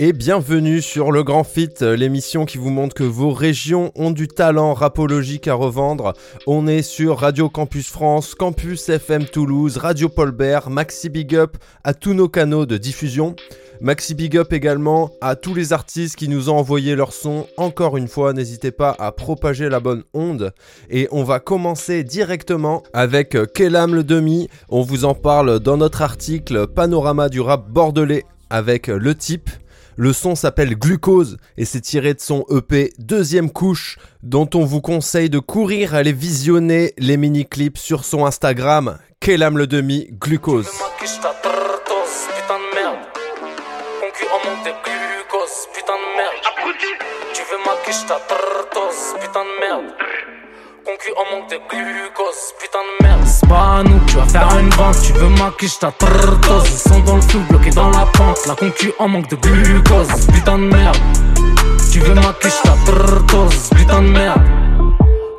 Et bienvenue sur Le Grand Fit, euh, l'émission qui vous montre que vos régions ont du talent rapologique à revendre. On est sur Radio Campus France, Campus FM Toulouse, Radio Paul Bert, Maxi Big Up à tous nos canaux de diffusion. Maxi Big Up également à tous les artistes qui nous ont envoyé leur son. Encore une fois, n'hésitez pas à propager la bonne onde. Et on va commencer directement avec euh, Kellam le Demi. On vous en parle dans notre article Panorama du rap bordelais avec euh, le type. Le son s'appelle Glucose et c'est tiré de son EP Deuxième couche dont on vous conseille de courir aller visionner les mini-clips sur son Instagram Kellam le demi Glucose. maquille ta tortoise, putain de merde. Concu en manque de glucose, putain de merde. Tu veux maquille ta tortoise, putain de merde. Concu en manque de glucose, putain de merde. C'est pas à nous, tu vas faire une vente. Tu veux maquille ta tortoise. Ils sont dans le flou, bloqués dans la pente. La concu en manque de glucose, putain de merde. Tu veux maquille ta tortoise, putain de merde.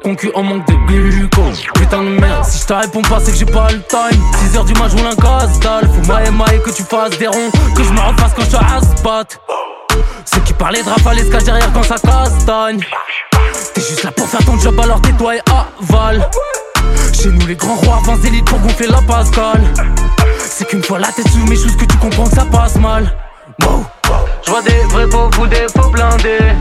Concu en manque de glucose Putain de merde Si je te réponds pas c'est que j'ai pas le time 6h du match roule un casse dalle Faut maille maille que tu fasses des ronds Que je me refasse quand je te Ceux qui parlaient de rafale se cachent derrière quand ça castagne T'es juste là pour faire ton job alors tais-toi et avale. Chez nous les grands rois avancent élites pour gonfler la pascale. C'est qu'une fois la tête sous mes choses que tu comprends que ça passe mal. Je vois des vrais pauvres ou des faux blindés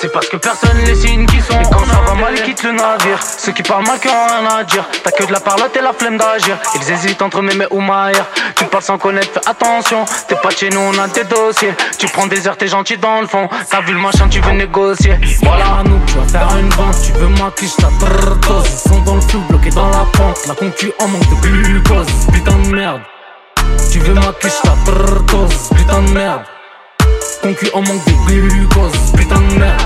c'est parce que personne les signe qui sont Et quand ça va mal ils quittent le navire. Ceux qui parlent mal qui ont rien à dire. T'as que de la parlotte et la flemme d'agir. Ils hésitent entre mémé ou maïr Tu parles sans connaître fais attention. T'es pas de chez nous on a des dossiers. Tu prends des airs t'es gentil dans le fond. T'as vu le machin tu veux négocier. Voilà. À nous tu vas faire une vente. Tu veux maquille ta tortoise Ils sont dans le flou bloqués dans la pente. La concu en manque de glucose. Putain de merde. Tu veux maquille ta tortoise Putain de merde Concu en manque de glucose, putain de merde.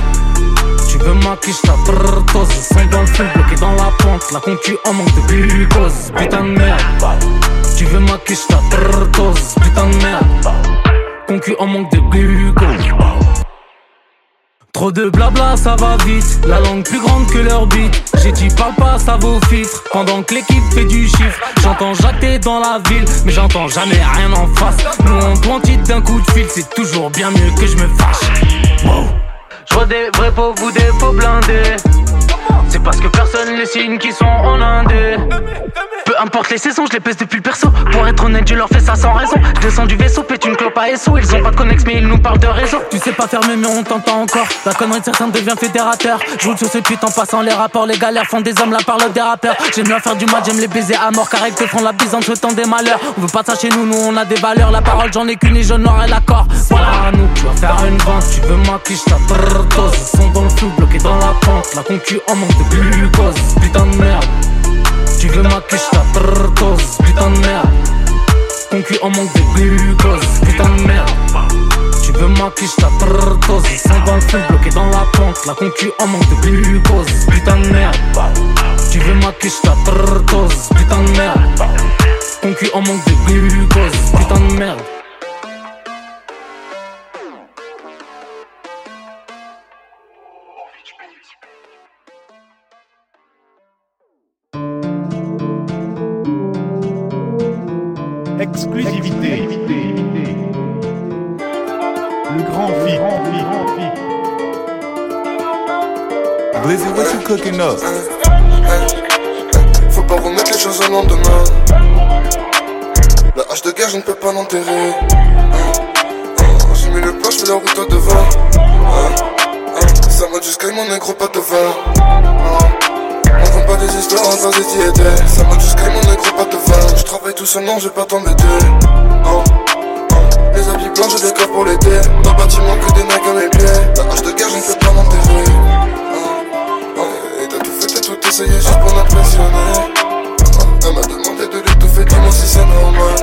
Tu veux maquille ta ils sont dans le feu bloqué dans la pente. La concu en manque de glucose, putain de merde. Tu veux maquille ta tortoise, putain de merde. Concu en manque de glucose. Trop de blabla, ça va vite. La langue plus grande que leur bite. J'ai dit parle pas, ça vaut filtre. Pendant que l'équipe fait du chiffre, j'entends jacter dans la ville, mais j'entends jamais rien en face. Nous on titre d'un coup de fil, c'est toujours bien mieux que je me fâche. Je vois des vrais pauvres ou des faux blindés. C'est parce que personne les signe qui sont en indé. Peu importe les saisons, je les pèse depuis le perso. Pour être honnête, je leur fais ça sans raison. Je descends du vaisseau, pète une clope à SO. Ils ont pas de connex, mais ils nous parlent de réseau. Tu sais pas fermer, mais on t'entend encore. La connerie de certains devient fédérateur. Je roule sur ce pute en passant les rapports. Les galères font des hommes, la parole des rappeurs. J'aime bien faire du mal, j'aime les baiser à mort. Car ils te font la bise entre temps des malheurs. On veut pas ça chez nous, nous on a des valeurs. La parole, j'en ai qu'une et j'honore l'accord. Voilà à nous, tu vas faire une vente. Tu veux maquille ta tortoise. Ils sont dans le flou, bloqués dans la pente. La concu en manque de glucose. Putain de merde. Tu veux maquille ta tortoise, putain de merde. Concu en manque de glucose, putain de merde. Tu veux maquille ta tortoise, ils sont dans le feu bloqué dans la pente. La concu en manque de glucose, putain de merde. Tu veux maquille ta tortoise, putain de merde. Concu en manque de glucose, putain de merde. Non, je vais pas t'embêter. Oh. Les habits blancs, je décore pour l'été. Dans le bâtiment, que des nags à mes pieds. La hache de guerre, je ne peux pas l'enterrer. Oh, oh. Et t'as tout fait, t'as tout essayé juste pour m'impressionner. Elle m'a demandé de l'étouffer, dis-moi si c'est normal.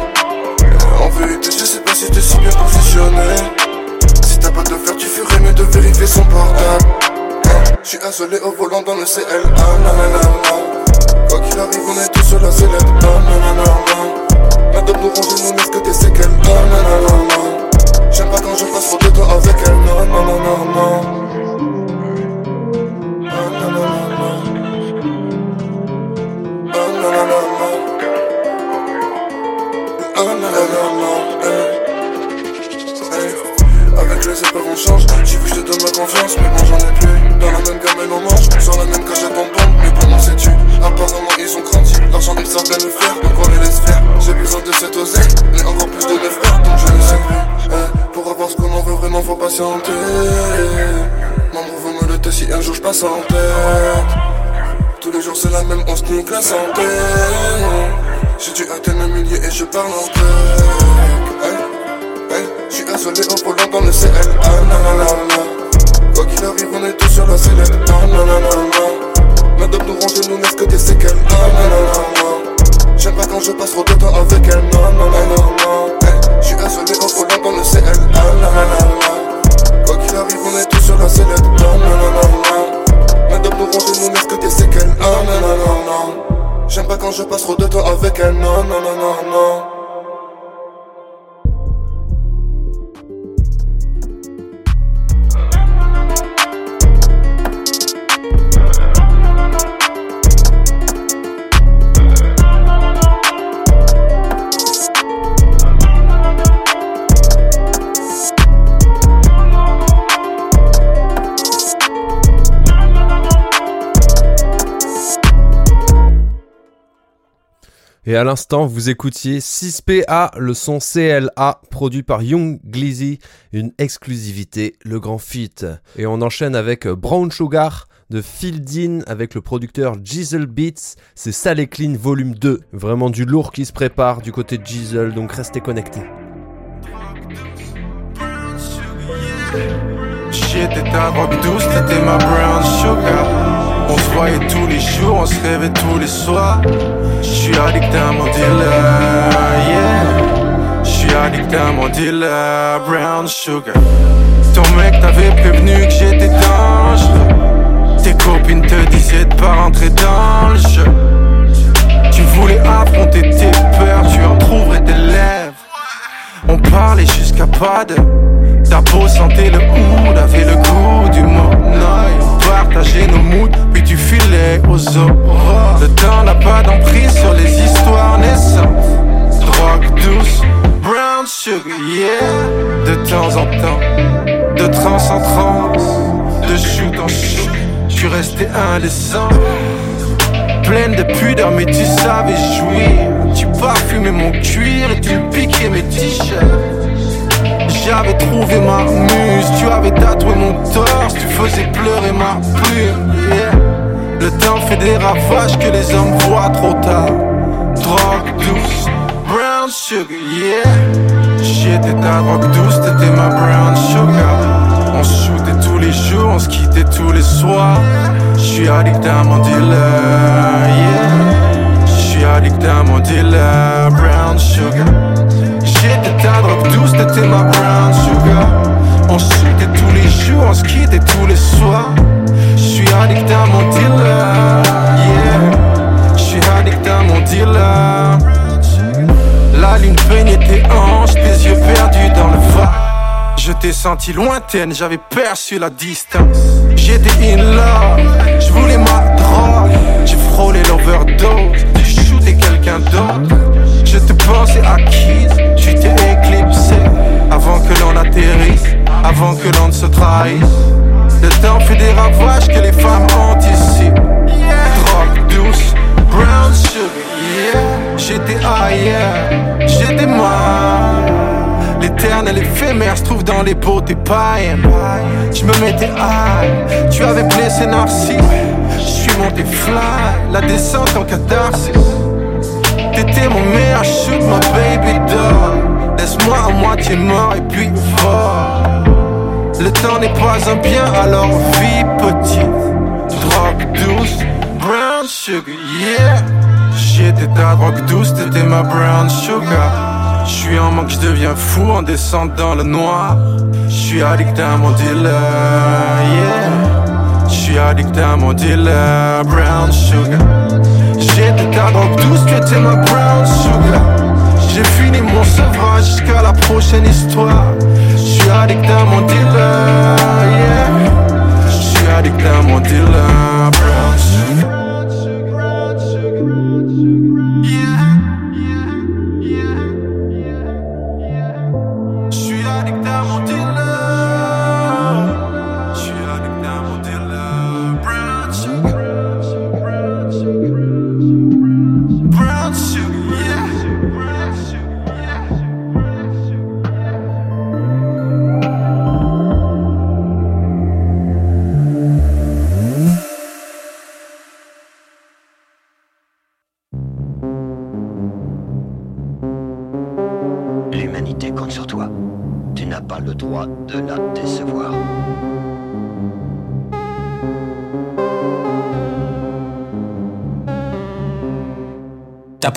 En vérité, je sais pas si t'es si bien positionné. Si t'as pas de faire, tu ferais mieux de vérifier son portable. Je suis isolé au volant dans le CL. Vraiment faut patienter Maman veut me le si un jour je passe en tête. Tous les jours c'est la même, on se nique la santé. J'ai dû atteindre le millier et je parle en tech hey, hey, J'suis isolé au volant dans le CL Ah Quoi qu'il arrive on est tous sur la sellette. Ah nanana Ma dope nous range nous laisse que des séquelles. Ah J'aime pas quand je passe trop de temps avec elle J'suis isolé au volant dans le CL Quoi qu'il arrive on est tous sur la sellette. Ah nanana Ma dope nous nous laisse que des séquelles. J'aime pas quand je passe trop de temps avec elle. Non non non non non Et à l'instant, vous écoutiez 6PA, le son CLA, produit par Young Glizzy, une exclusivité, le grand feat. Et on enchaîne avec Brown Sugar de Fieldin avec le producteur Jizzle Beats, c'est Sale Clean volume 2. Vraiment du lourd qui se prépare du côté de Jizzle, donc restez connectés. Voyait tous les jours, on se rêvait tous les soirs. J'suis addict à mon dealer, yeah. J'suis addict à mon dealer, brown sugar. Ton mec t'avait prévenu que j'étais dangereux. Tes copines te disaient de pas rentrer dans le jeu. Tu voulais affronter tes peurs, tu en trouverais tes lèvres. On parlait jusqu'à pas de aux aurores Le temps n'a pas d'emprise sur les histoires naissantes Drogue douce, brown sugar, yeah De temps en temps, de trans en trans De shoot en shoot, je suis resté indécent pleine de pudeur, mais tu savais jouir. Tu parfumais mon cuir et tu piquais mes t-shirts. J'avais trouvé ma muse, tu avais tatoué mon torse, tu faisais pleurer ma plume. yeah. Le temps fait des ravages que les hommes voient trop tard. Drogue douce, brown sugar, yeah. J'étais ta drogue douce, t'étais ma brown sugar. On shootait tous les jours, on se quittait tous les soirs. J'suis addict à mon dealer, yeah. J'suis addict à mon dealer, brown sugar. J'étais ta drogue douce, t'étais ma brown sugar. On se shootait tous les jours, on se tous les soirs. J'suis addict à mon dealer, yeah. J'suis addict à mon dealer. La lune peignait tes hanches, tes yeux perdus dans le vague. Je t'ai senti lointaine, j'avais perçu la distance. J'étais in love, je voulais ma drogue. J'ai frôlé l'overdose, j'ai shooté quelqu'un d'autre. Je te pensais acquise, tu t'es éclipsé. Avant que l'on atterrisse, avant que l'on ne se trahisse. Le temps fait des ravages que les femmes anticipent. Drogue douce, brown sugar, yeah. J'étais ailleurs, j'étais mal. L'éternel éphémère se trouve dans les beautés païennes. Je me mettais high, tu avais blessé Narcisse. Je suis monté fly, la descente en catharsis. T'étais mon meilleur shoot, ma baby doll. Laisse-moi à moitié mort et puis fort. Le temps n'est pas un bien, alors vie petite. Drogue douce, brown sugar, yeah. J'étais ta drogue douce, t'étais ma brown sugar. J'suis en manque, j'deviens fou en descendant le noir. J'suis addict à mon dealer, yeah. J'suis addict à mon dealer, brown sugar. J'étais ta drogue douce, tu étais ma brown sugar. J'ai fini mon sevrage jusqu'à la prochaine histoire. Je suis addict à mon dealer, yeah. Je suis addict à mon dealer,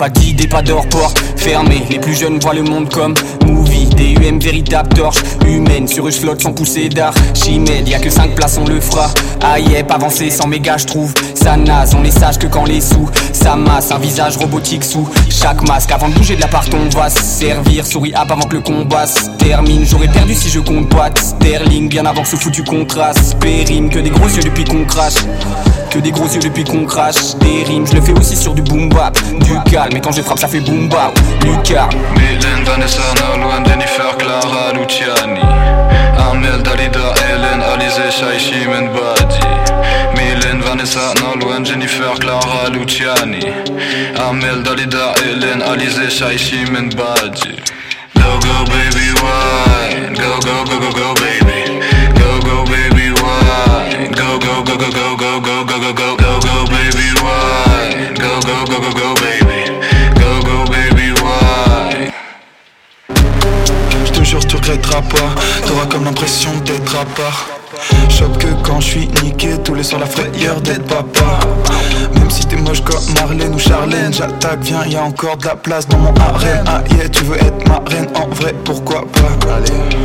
pas pas de porte fermée. Les plus jeunes voient le monde comme movie. DUM, véritable torche humaine. Sur une slot sans pousser d'art. Chimède, y a que 5 places, on le fera. Yep, avancer sans méga, je trouve. On est sage que quand les sous. Ça masse, un visage robotique sous chaque masque. Avant de bouger de l'appart, on va se servir. Souris up avant que le combat se termine. J'aurais perdu si je compte boîte. Sterling, bien avant que ce foutu contraste. Périne, que des gros yeux depuis qu'on crache. Que des gros yeux depuis qu'on crache Des rimes, je le fais aussi sur du boom bap Du calme, mais quand je frappe ça fait boom bap Mylène, Vanessa, Nolwenn, Jennifer, Clara, Luciani Amel, Dalida, Hélène, Alizé, Shai, Shimen, Badi Go, go, baby, why? Go, go, go, go, go, baby Go, go, baby, why? Go, go, go, go, go, go, go go go go go baby why go go go go go baby go go baby why Je te jure tu regretteras pas T'auras comme l'impression d'être à part Choc que quand je suis niqué tous les soirs la frayeur d'être papa. Même si t'es moche comme Marlène ou Charlène J'attaque viens y a encore de la place dans mon harem. Ah yeah tu veux être ma reine en vrai pourquoi pas?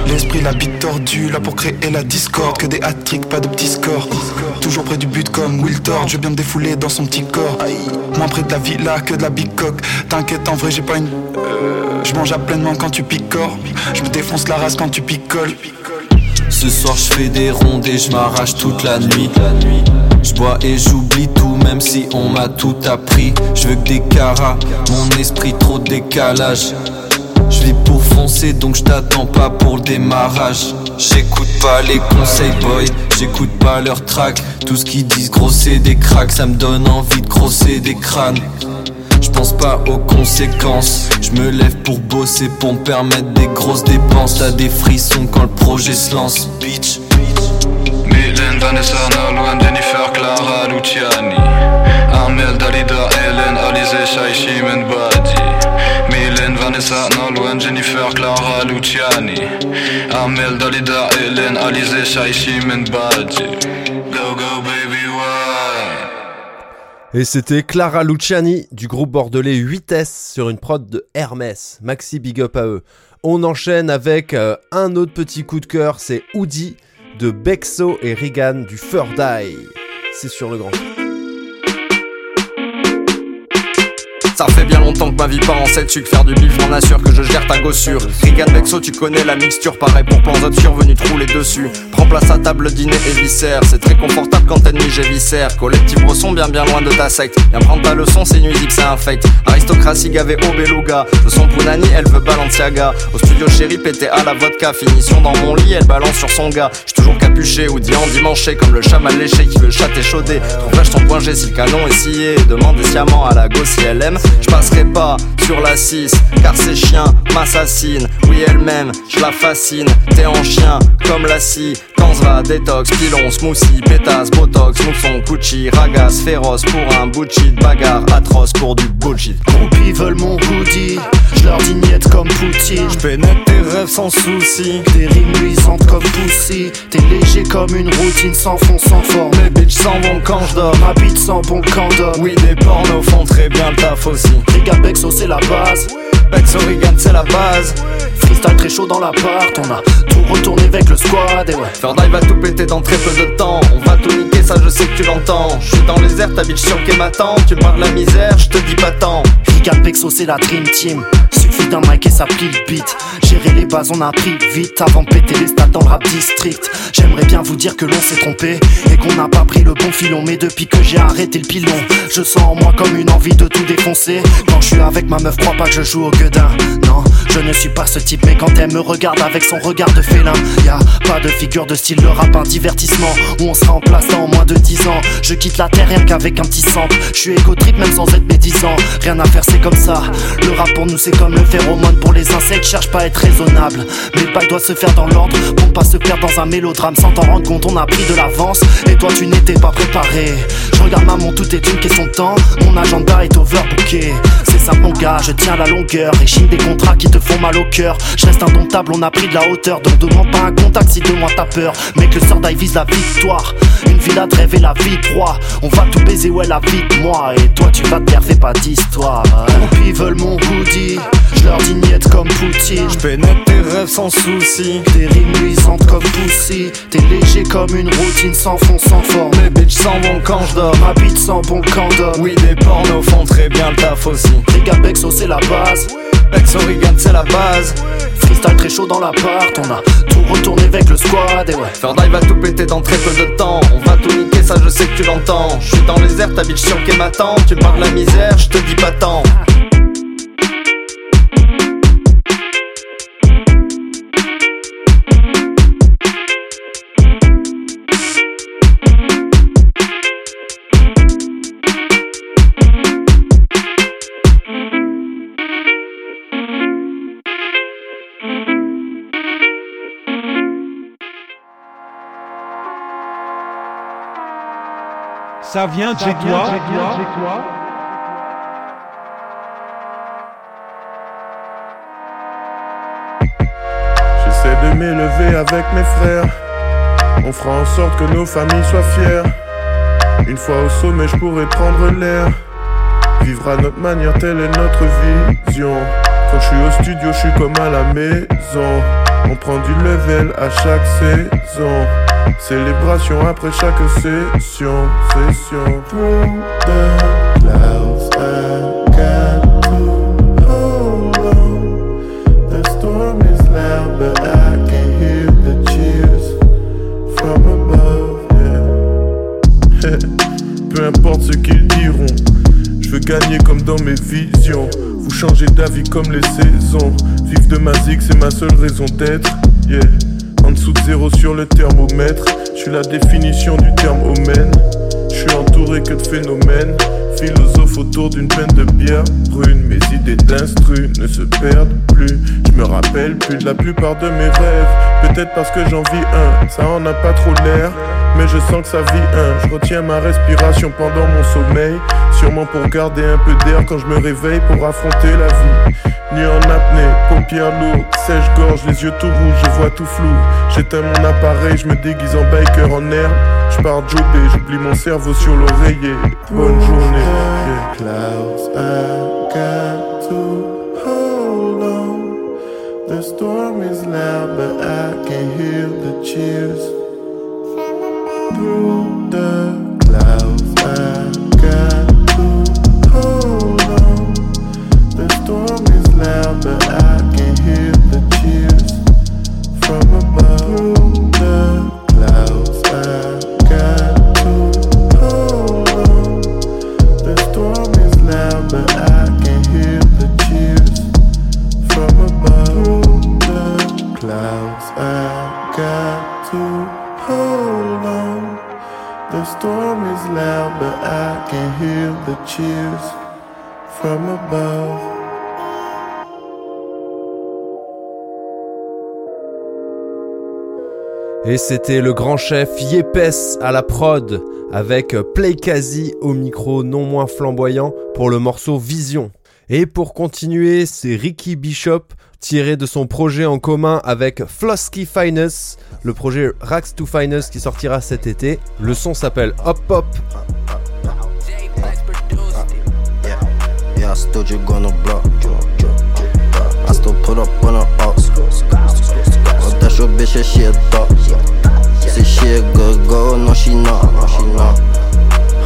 L'esprit la bite tordue là pour créer la discorde. Que des hat pas de petits scores Toujours près du but comme Will Tord Je veux bien me défouler dans son petit corps. Moins près de la villa que de la bicoque T'inquiète en vrai j'ai pas une... Je mange à pleinement quand tu picores Je me défonce la race quand tu picoles ce soir je fais des rondes et je m'arrache toute la nuit. Je bois et j'oublie tout même si on m'a tout appris. Je veux que des caras, mon esprit trop décalage. Je vis pour foncer donc je t'attends pas pour le démarrage. J'écoute pas les conseils boy, j'écoute pas leurs tracks. Tout ce qu'ils disent grosser des cracks, ça me donne envie de grosser des crânes. Je pense pas aux conséquences. Je me lève pour bosser, pour me permettre des grosses dépenses. T'as des frissons quand le projet se lance, bitch. Mylène, Vanessa, Nolwenn, Jennifer, Clara, Luciani. Amel, Dalida, Hélène, Alizé, Shai, Shimen, Badi. Mylène, Vanessa, Nolwenn, Jennifer, Clara, Luciani. Amel, Dalida, Hélène, Alizé, Shai, Shimen, Et c'était Clara Luciani du groupe bordelais 8S sur une prod de Hermès. Maxi big up à eux. On enchaîne avec euh, un autre petit coup de cœur, c'est Oudi de Bexo et Regan du Fur. C'est sur le grand. Ça fait bien longtemps que ma vie part en 7 sucre Faire du bif, j'en assure que je gère ta gossure. Rigan Bexo, tu connais la mixture. Pareil pour plans obscurs venus te rouler dessus. Prends place à table, dîner et viscère. C'est très confortable quand t'es j'ai viscère. Collectif brosson bien bien loin de ta secte. Viens prendre ta leçon, c'est nuisible, c'est infect Aristocratie gavée au beluga. De son Punani, elle veut Balenciaga. Au studio chéri, pété à la vodka. Finition dans mon lit, elle balance sur son gars. J'suis toujours capuché ou dit en dimanche Comme le chat léché qui veut chatter chaudé. Trouve ton point G si le canon est scié. Demande sciemment à la go si elle aime je passerai pas sur la 6 car ces chiens m'assassinent. Oui, elle-même, je la fascine. T'es en chien comme la scie. Tanzra, détox, pilon, smoothie, pétasse, botox, mousson, Gucci, ragas, féroce pour un bullshit, bagarre atroce pour du bullshit. Groupies veulent mon hoodie, je leur dis comme Poutine. Je pénètre tes rêves sans souci, des rimes luisantes comme Pussy. T'es léger comme une routine sans fond, sans forme. Mes bitches s'en vont quand je dors, ma bite sans bon candom. Oui, des pornos font très bien le taf aussi. Bexo, c'est la base. Bexo, regarde, c'est la base. Freestyle très chaud dans l'appart, on a tout retourné avec le squad et ouais. Ferdaille va tout péter dans très peu de temps. On va tout niquer, ça je sais que tu l'entends. Je suis dans les airs, ta bitch sur le quai m'attend. Tu me parles de la misère, je te dis pas tant. Regarde Bexo, c'est la Dream Team D'un mic et ça plie le beat. Gérer les bases, on a pris vite avant de péter les stats dans le rap district. J'aimerais bien vous dire que l'on s'est trompé et qu'on n'a pas pris le bon filon. Mais depuis que j'ai arrêté le pilon, je sens en moi comme une envie de tout défoncer. Quand je suis avec ma meuf, crois pas que je joue au gueudin. Non, je ne suis pas ce type, mais quand elle me regarde avec son regard de félin, y a pas de figure de style, le rap un divertissement où on sera en place dans moins de 10 ans. Je quitte la terre rien qu'avec un petit centre. Je suis égo même sans être médisant. Rien à faire, c'est comme ça. Le rap pour nous, c'est comme le phéromone pour les insectes. Cherche pas à être raisonnable, mais le bail doit se faire dans l'ordre pour pas se perdre dans un mélodrame sans t'en rendre compte. On a pris de l'avance et toi, tu n'étais pas préparé. Je regarde maman, tout est une question de temps. Mon agenda est overbooké. C'est ça, mon gars, je tiens la longueur. Chine des contrats qui te font mal au cœur. Je reste indomptable, on a pris de la hauteur. Donc demande pas un contact si de moi t'as peur. Mais que le sort vise la victoire. Une villa de rêve la vie droit. On va tout baiser, ouais, la vie de moi. Et toi, tu vas te faire, fais pas d'histoire. Ils veulent mon hoodie. Je leur dis comme Poutine. Je pénètre tes rêves sans souci. Des rimes luisantes comme Pussy. T'es léger comme une routine sans fond, sans forme. Mes bitches sans bon quand je dors. Ma bite sans bon quand Oui, des pornos font très bien le taf aussi. Les Bexo, c'est la base. Bexo, c'est la base. Freestyle très chaud dans l'appart, on a tout retourné avec le squad et ouais. Faire va tout péter dans très peu de temps. On va tout niquer, ça je sais que tu l'entends. Je suis dans les airs, ta bitch sur qu'est m'attend. Tu parles la misère, je te dis pas tant. Ça vient de chez toi. J'essaie de m'élever avec mes frères. On fera en sorte que nos familles soient fières. Une fois au sommet, je pourrai prendre l'air. Vivre à notre manière, telle est notre vision. Quand je suis au studio, je suis comme à la maison. On prend du level à chaque saison. Célébration après chaque session, session. Through the clouds, I. The storm is loud, but I can hear the cheers from above. Yeah. Peu importe ce qu'ils diront, je veux gagner comme dans mes visions. Vous changez d'avis comme les saisons. Vivre de ma zig, c'est ma seule raison d'être. Yeah. Zéro sur le thermomètre, je suis la définition du terme omen. Je suis entouré que de phénomènes, philosophe autour d'une peine de bière brune. Mes idées d'instru ne se perdent plus. Je me rappelle plus de la plupart de mes rêves. Peut-être parce que j'en vis un, ça en a pas trop l'air. Mais je sens que ça vit un. Je retiens ma respiration pendant mon sommeil. Sûrement pour garder un peu d'air quand je me réveille pour affronter la vie. Nuit en apnée, paupières lourdes, sèche-gorge, les yeux tout rouges, je vois tout flou. J'éteins mon appareil, je me déguise en biker en herbe. Je pars jobber, j'oublie mon cerveau sur l'oreiller. Bonne journée. Yeah. Clouds, I got to hold on. The storm is loud, but I can hear the cheers. Through the c'était le grand chef Yepes à la prod avec Playkazi au micro non moins flamboyant pour le morceau Vision. Et pour continuer, c'est Ricky Bishop tiré de son projet en commun avec Flosky Finest, le projet Rax to Finest qui sortira cet été. Le son s'appelle Hop Hop. Show bitch that shit up. Say good, no she not, no she not.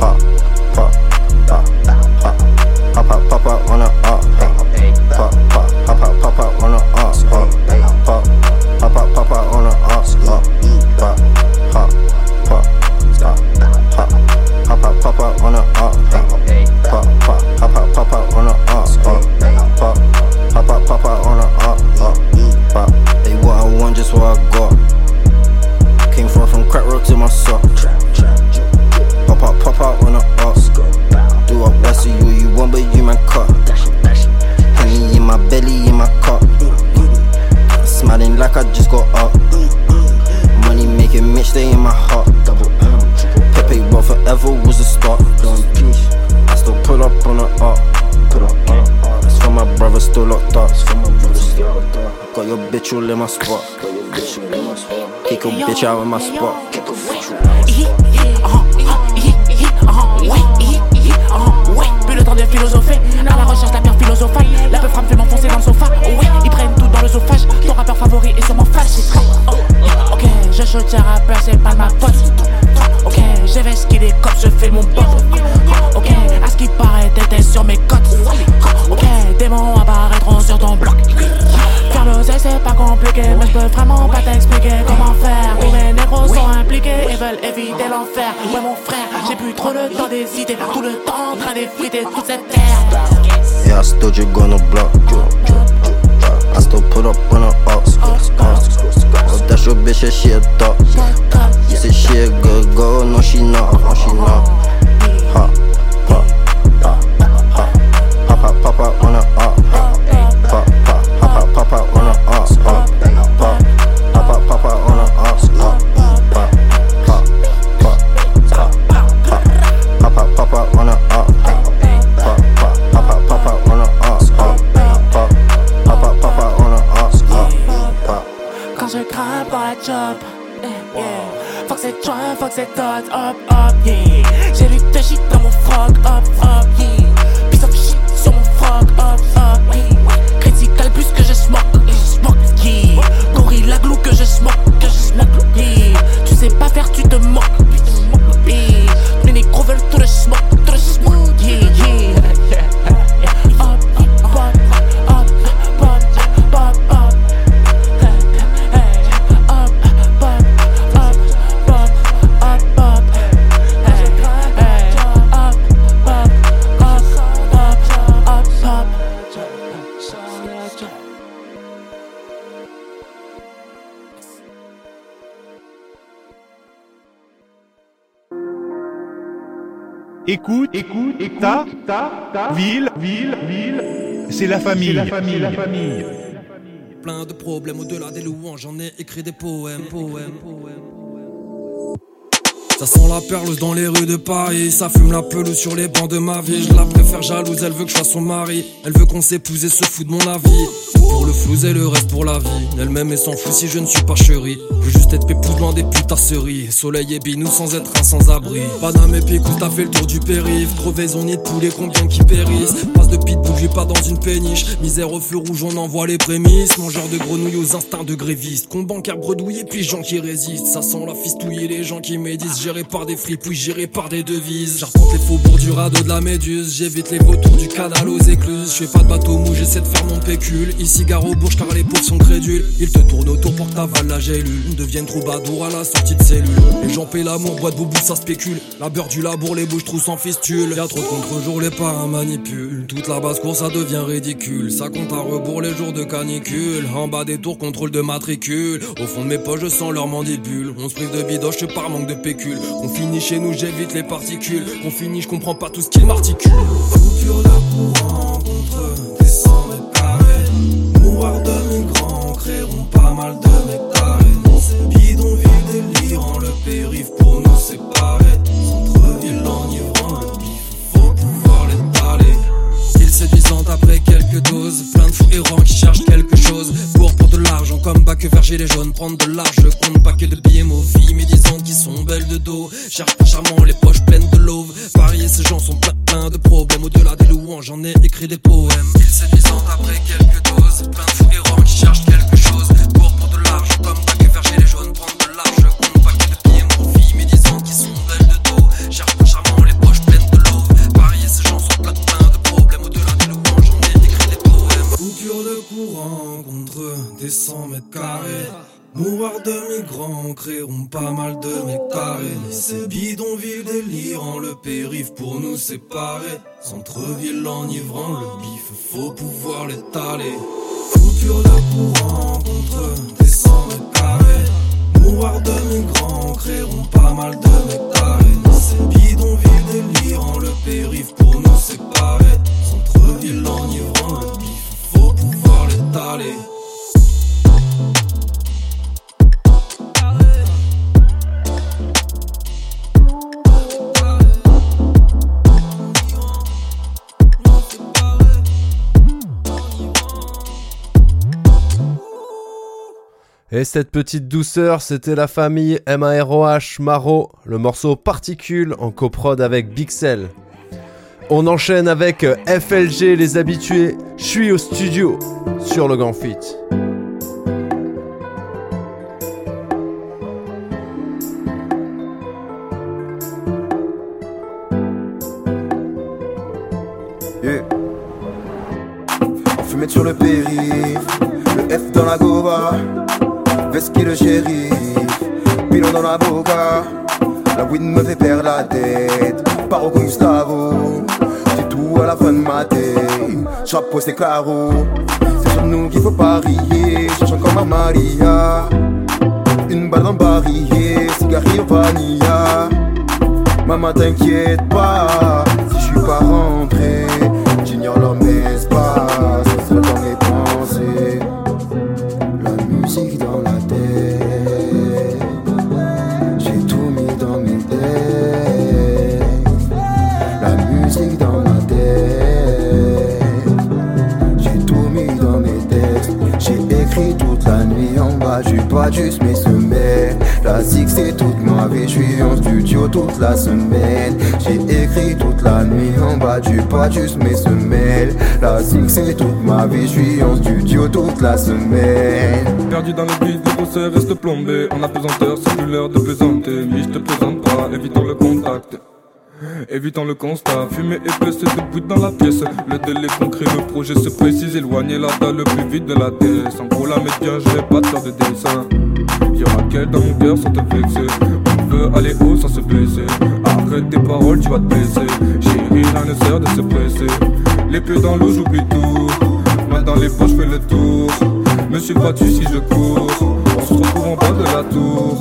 Hop, pop, pop, pop, pop, pop, on her up. Hey. Pop, pop, pop, pop, pop, pop on her up. Pop, on her up. Up, pop, hop, pop, stop, hop, pop, pop, on her up. up to my sock. Pop out, pop out on the ox. Do up best of you, you want, but you man cut. Honey in my belly, in my cup. Smiling like I just got up. Money making Mitch, stay in my heart. Pepe, well, forever was a start. I still pull up on the up. Put for my brother still locked up. Got your bitch all in my spot. Kick a bitch out of my spot. Philosopher, à la recherche La peu frappe fait m'enfoncer dans le sofa. Ouais, ils prennent tout dans le sophage. Ton rappeur favori est sûrement fâché. Oh, ok, je shoot tes rappeurs, c'est pas ma faute. Ok, je vais skiller comme je fais mon pote. Ok, à ce qui paraît, t'étais sur mes côtes. Ok, démons apparaîtront sur ton bloc. Faire l'oseille, c'est pas compliqué, mais je peux vraiment pas t'expliquer comment faire. Tous mes négros sont impliqués et veulent éviter l'enfer. Ouais, mon frère, j'ai plus trop le temps d'hésiter. Tout le temps en train d'effriter toute cette terre. Yeah, I still just gonna block. I still put up on the ups. Oh, that's your bitch, and she a thought. You say she a good girl, no she not, no she not. Ha, ha, ha, ha, pop, pop, pop, pop on the up. Toxic thoughts up, up. Écoute, écoute, écoute, ta, ta, ta, ville, ville, ville, c'est la famille. la famille, la famille. Plein de problèmes au-delà des louanges, j'en ai écrit des poèmes, poèmes, Ça sent la perleuse dans les rues de Paris, ça fume la pelouse sur les bancs de ma vie. Je la préfère jalouse, elle veut que je sois son mari. Elle veut qu'on s'épouse et se fout de mon avis. Pour le flou et le reste pour la vie. Elle-même et s'en fout si je ne suis pas chéri. Je veux juste être pépouze loin des putasseries. Soleil et binou sans être un sans-abri. Paname et picou, t'as fait le tour du périph. Crevaison nid de poulet, combien qui périssent. Passe de pitbull, j'ai pas dans une péniche. Misère au feu rouge, on envoie les prémices. Mangeur de grenouilles aux instincts de grévistes. Con bancaire bredouille et puis gens qui résistent. Ça sent la fistouille les gens qui médisent. Géré par des fripouilles, géré par des devises. J'arpente les faubourgs du radeau de la méduse. J'évite les vautours du canal aux écluses. Je fais pas de bateau mou, j'essaie de faire mon pécule. Ici, gare au bourge car les pauvres sont crédules. Ils te tournent autour pour que t'avales la gélule. Deviennent troubadours à la sortie de cellule. Les gens paient l'amour, boîte boubou, ça spécule. La beurre du labour, les bouches trous sans fistule. Y'a trop de contre-jours, les parrains manipulent. Toute la basse-cour, ça devient ridicule. Ça compte à rebours les jours de canicule. En bas des tours, contrôle de matricule. Au fond de mes poches, je sens leur mandibule. On se prive de bidoche par manque de pécule. On finit chez nous, j'évite les particules. On finit, je comprends pas tout ce qu'ils m'articulent. Coupure de courant contre des 100 mètres carrés. Mourir de migrants créeront pas mal de nectarés. Bidonville délirant, le périph' pour nous séparer. Centre-ville enivrant, le bif, faut pouvoir l'étaler. Ils séduisante après quelques doses. Plein de fous errants qui cherchent quelque chose. Pour pour de l'argent, comme bac vers les jaunes. Prendre de l'argent, écrit des poèmes. De migrants créeront pas mal de mètres carrés. Ces bidonvilles délirant, le périph' pour nous séparer. Centre-ville enivrant, le bif, faut pouvoir l'étaler. Coupure de courant contre des 100 mètres carrés. Mourir de migrants créeront pas mal de mètres carrés. Ces bidonvilles délirant, le périph' pour nous séparer. Centre-ville enivrant, le bif, faut pouvoir l'étaler. Et cette petite douceur, c'était la famille MAROH Maro, le morceau Particule en coprod avec Bixel. On enchaîne avec FLG les habitués, je suis au studio sur le Grand Fit. Sur le périph', le F dans la gova, Veski le shérif, pilon dans la. La weed me fait perdre la tête, paro Gustavo. J'ai tout à la fin de ma tête, chapeau c'est carreaux. C'est sur nous qu'il faut parier, cherche encore ma Maria. Une balle le barillet, cigarette vanilla. Maman t'inquiète pas, si je suis pas pas juste mes semelles. La zig c'est toute ma vie, je suis en studio toute la semaine. J'ai écrit toute la nuit en bas, j'ai pas juste mes semelles. La zig c'est toute ma vie, je en studio toute la semaine. Perdu dans le vide, concert reste plombé. En apesanteur, c'est l'heure de plaisanter. Mais je te présente pas, évitons le contact. Évitons le constat, fumée épaisse de bruit dans la pièce. Le délai concret, le projet se précise, éloigner la dalle le plus vite de la tête. Sans gros la bien, j'ai pas de faire de dessin. Y'aura qu'elle dans mon cœur sans te vexer. On veut aller haut sans se blesser. Arrête tes paroles, tu vas te blesser. Chérie, rien ne sert de se presser. Les pieds dans l'eau, j'oublie tout. Main dans les poches, fais le tour. Me suivras-tu si je cours On se retrouve en bas de la tour.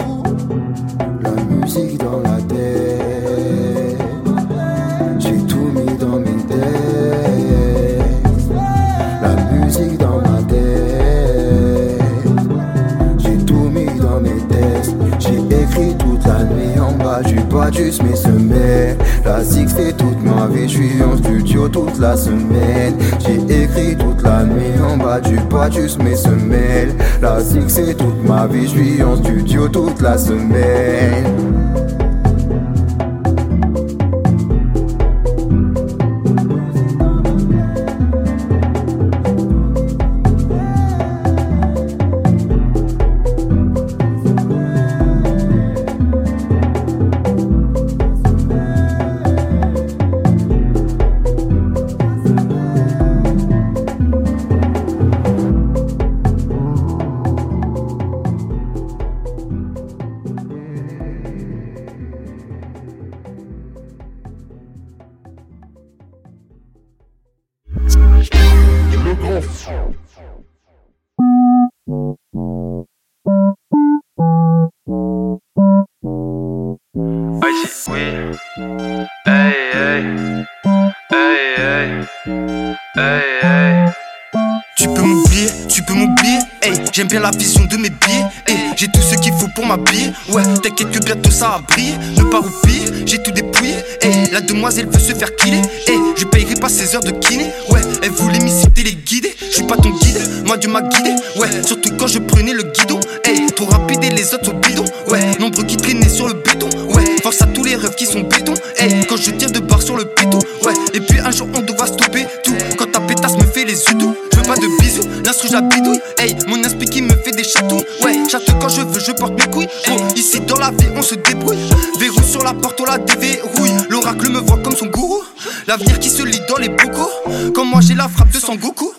La musique dans la tête, pas juste mes semelles. La zig c'est toute ma vie, je suis en studio toute la semaine. J'ai écrit toute la nuit en bas, pas juste mes semelles. La zig c'est toute ma vie, je suis en studio toute la semaine. M'habiller, ouais, t'inquiète que bientôt ça va briller, ne pas roupiller, j'ai tout dépouillé, hey, la demoiselle veut se faire killer, hey, je payerai pas ses heures de kiné, ouais, elle voulait m'y les guider, je suis pas ton guide, moi Dieu m'a guidé, ouais, surtout quand je prenais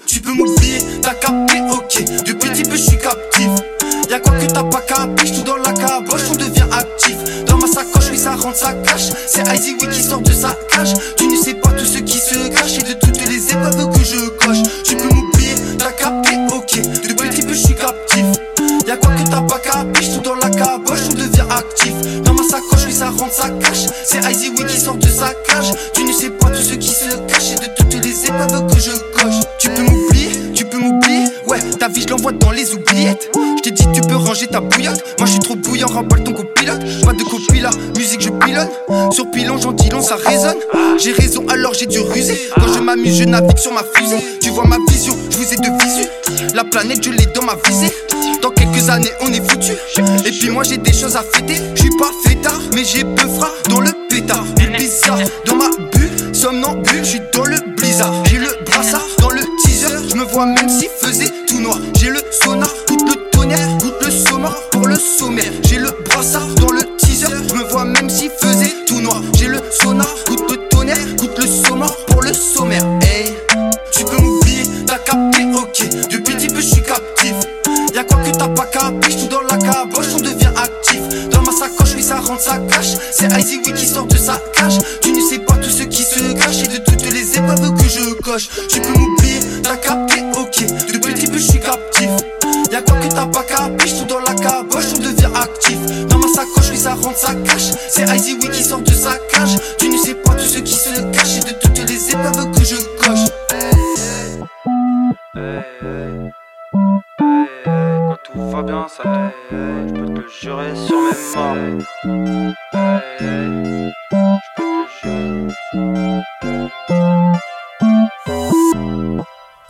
tu peux m'oublier, t'as capté, ok, depuis petit peu je suis captif, y'a quoi que t'as pas capé, tout dans la caboche, on devient actif, dans ma sacoche, oui ça rentre, ça cache, c'est Icy oui qui sort de sa cage, tu ne sais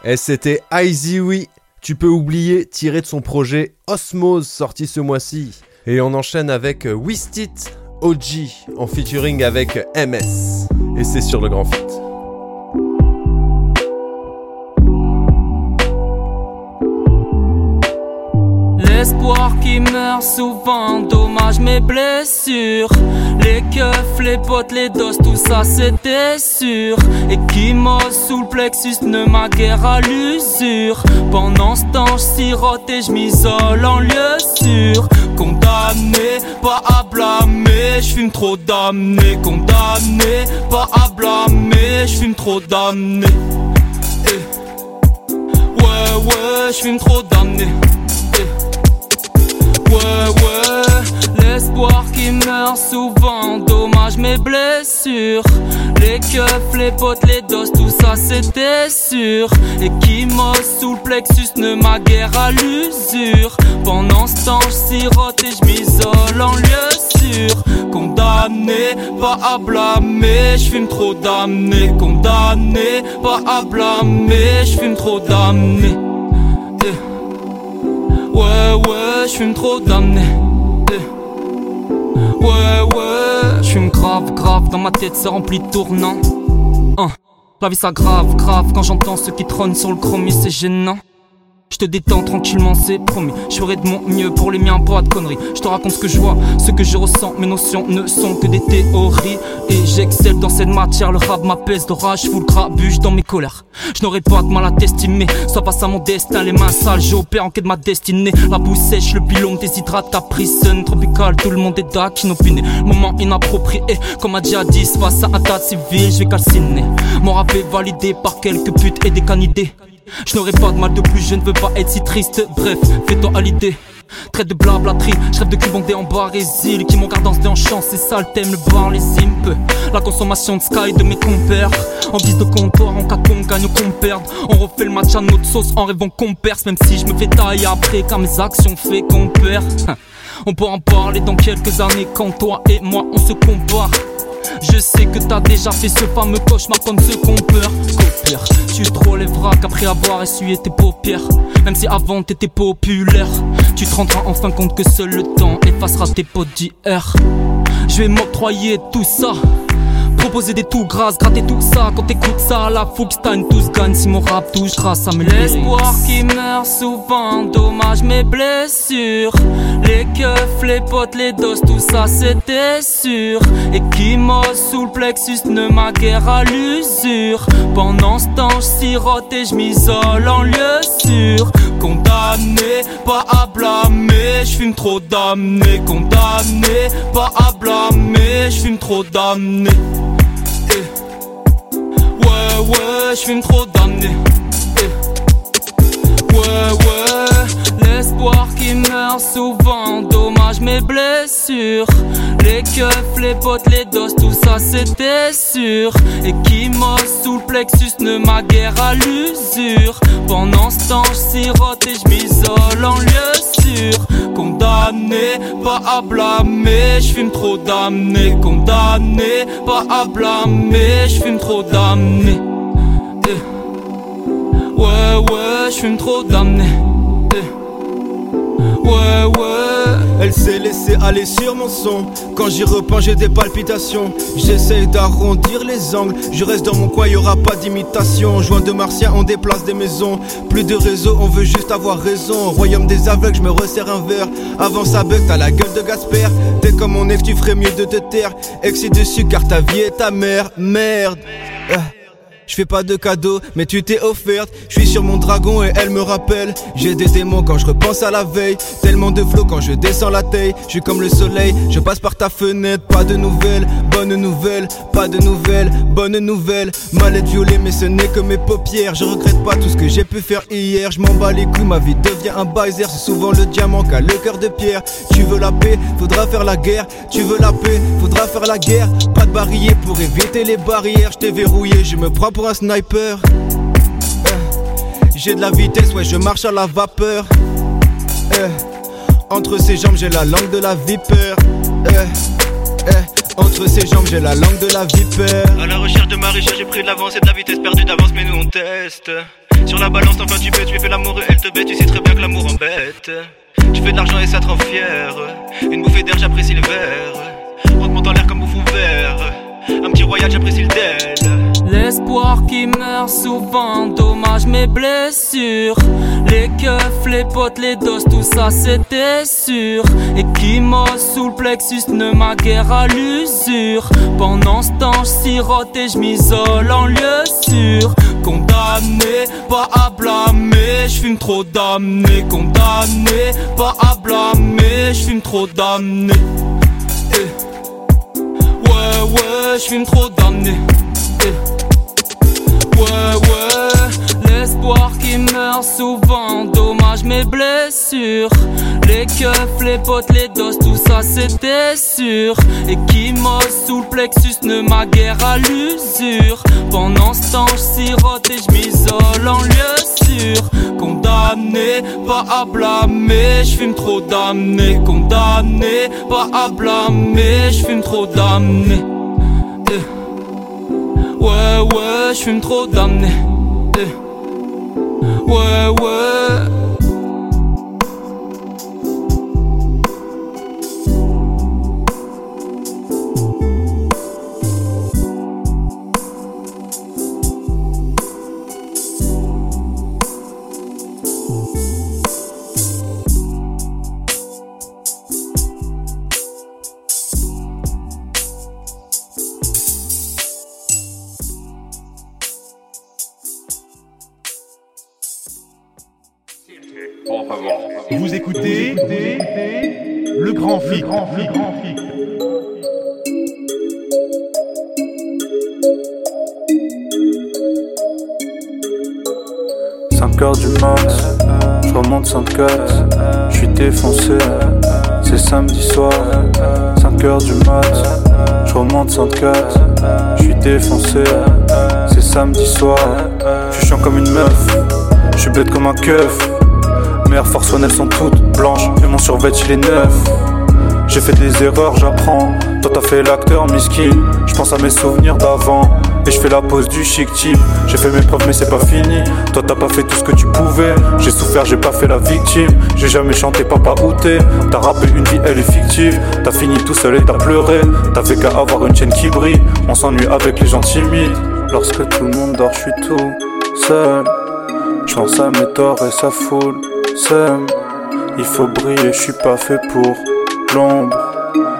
Et c'était Easy Oui, tu peux oublier, tiré de son projet Osmose sorti ce mois-ci. Et on enchaîne avec Wistit OG en featuring avec MS. Et c'est sur le grand fit. L'espoir qui meurt souvent, dommage mes blessures. Les keufs, les potes, les doses, tout ça c'était sûr. Et qui sous le plexus ne m'a guère à l'usure. Pendant ce temps, je sirote et je m'isole en lieu sûr. Condamné, pas à blâmer, je fume trop damné. Condamné, pas à blâmer, je fume trop damné. Eh. Ouais, ouais, je fume trop damné. Ouais, ouais, l'espoir qui meurt souvent, dommage mes blessures. Les keufs, les potes, les doses, tout ça c'était sûr. Et qui sous le plexus ne m'a guère à l'usure. Pendant ce temps, je sirote et je m'isole en lieu sûr. Condamné, pas à blâmer, je fume trop damné. Condamné, pas à blâmer, je fume trop damné. Ouais, ouais, j'fume trop damné. Eh. Ouais, ouais, j'fume grave, grave, dans ma tête c'est rempli de tournants. Hein. La vie ça grave, grave, quand j'entends ceux qui trônent sur le chromie, c'est gênant. Je te détends tranquillement, c'est promis. Je ferai de mon mieux pour les miens, pas de conneries. Je te raconte ce que je vois, ce que je ressens. Mes notions ne sont que des théories. Et j'excelle dans cette matière. Le rap m'apaise d'orage, fous le grabuge dans mes colères. Je n'aurai pas de mal à t'estimer. Soit passe à mon destin, les mains sales. J'opère en quête de ma destinée. La boue sèche, le pilon déshydrate, capricène, tropical. Tout le monde est d'ac, inopiné. Moment inapproprié, comme a dit, face à un tas de je vais calciner. Mon rap est validé par quelques putes et des canidés. Je n'aurai pas de mal de plus, je ne veux pas être si triste. Bref, fais-toi à l'idée. Traite de blablaterie, je rêve de cul bandé en barésil Qui m'ont gardé en chance, c'est ça le thème, le bar, les imps La consommation de sky de mes compères. En guise de comptoir, en cas qu'on gagne ou qu'on perde On refait le match à notre sauce en rêvant qu'on perce. Même si je me fais tailler après car mes actions fait qu'on perd. On pourra en parler dans quelques années quand toi et moi on se compare je sais que t'as déjà fait ce fameux cauchemar comme ce qu'on peur. Tu trop les vracs après avoir essuyé tes paupières. Même si avant t'étais populaire, tu te rendras enfin compte que seul le temps effacera tes potes d'hier. Je vais m'octroyer tout ça. Proposer des tout grâce, gratter tout ça. Quand t'écoutes ça, la Fuchstein tous gagne Si mon rap touche grâce à mes L'espoir qui meurt souvent, dommage mes blessures. Les keufs, les potes, les doses, tout ça c'était sûr. Et qui sous le plexus ne m'a guère à l'usure. Pendant ce temps je sirote et je m'isole en lieu sûr. Condamné, pas à blâmer, je fume trop damné Condamné, pas à blâmer, je fume trop damné Ouais, ouais, j'fume trop damné. Ouais, ouais, l'espoir qui meurt souvent. Dommage mes blessures. Les keufs, les potes, les doses, tout ça c'était sûr. Et qui sous le plexus ne m'a guère à l'usure. Pendant ce temps, sirote et j'm'isole en lieu Condamné, pas à blâmer, j'fume trop damné. Condamné, pas à blâmer, j'fume trop damné. Eh. Ouais, ouais, j'fume trop damné. Eh. Ouais, ouais. Elle s'est laissée aller sur mon son. Quand j'y repense, j'ai des palpitations. J'essaye d'arrondir les angles. Je reste dans mon coin, y aura pas d'imitation. Joint de martiens, on déplace des maisons. Plus de réseau, on veut juste avoir raison. Royaume des aveugles, je me resserre un verre. Avant ça bug, t'as la gueule de Gasper. T'es comme mon ex, tu ferais mieux de te taire. Ex dessus car ta vie est ta mère. Merde. Ah. Je fais pas de cadeaux, mais tu t'es offerte. Je suis sur mon dragon et elle me rappelle. J'ai des démons quand je repense à la veille. Tellement de flots quand je descends la taille. Je suis comme le soleil, je passe par ta fenêtre. Pas de nouvelles, bonne nouvelle. Pas de nouvelles, bonne nouvelle. Mallette violée, mais ce n'est que mes paupières. Je regrette pas tout ce que j'ai pu faire hier. Je m'en bats les couilles, ma vie devient un baiser. C'est souvent le diamant qui a le cœur de pierre. Tu veux la paix, faudra faire la guerre. Tu veux la paix, faudra faire la guerre. Pas de barillet pour éviter les barrières. Je t'ai verrouillé, je me prends pour sniper. Eh, J'ai de la vitesse, ouais, je marche à la vapeur. Eh, Entre ses jambes, j'ai la langue de la vipère. Eh, Entre ses jambes, j'ai la langue de la vipère. À la recherche de ma richesse, j'ai pris de l'avance et de la vitesse perdue d'avance, mais nous on teste. Sur la balance, enfin tu peux, tu fais l'amour et elle te bête, tu sais très bien que l'amour embête. Tu fais de l'argent et ça te rend fier. Une bouffée d'air, j'apprécie le verre. Rentre dans l'air comme bouffon vert. Un petit royal, j'apprécie le del. L'espoir qui meurt souvent, dommage mes blessures. Les keufs, les potes, les doses, tout ça c'était sûr. Et qui sous le plexus ne m'a guère à l'usure. Pendant ce temps, je sirote et je m'isole en lieu sûr. Condamné, pas à blâmer, je fume trop damné. Condamné, pas à blâmer, je fume trop damné. Eh. Ouais, ouais, je fume trop damné. Eh. Ouais, ouais, l'espoir qui meurt souvent, dommage mes blessures. Les keufs, les potes, les doses, tout ça c'était sûr. Et qui sous le plexus ne m'a guère à l'usure. Pendant ce temps, je sirote et je m'isole en lieu sûr. Condamné, pas à blâmer, je fume trop damné. Condamné, pas à blâmer, je fume trop damné. Eh. Ouais, ouais, je fume trop damné. Eh. Ouais, ouais. Je suis chiant comme une meuf, je suis bête comme un keuf, mes Air Force sont toutes blanches, et mon survêt il est neuf. J'ai fait des erreurs, j'apprends. Toi t'as fait l'acteur miskin, je pense à mes souvenirs d'avant. Et je fais la pose du chic type. J'ai fait mes preuves mais c'est pas fini. Toi t'as pas fait tout ce que tu pouvais. J'ai souffert, j'ai pas fait la victime. J'ai jamais chanté papa où t'es? T'as rappé une vie, elle est fictive. T'as fini tout seul et t'as pleuré. T'avais qu'à avoir une chaîne qui brille. On s'ennuie avec les gens timides. Lorsque tout le monde dort, je suis tout seul. Je pense à mes torts et ça foule. Seum. Il faut briller, je suis pas fait pour l'ombre.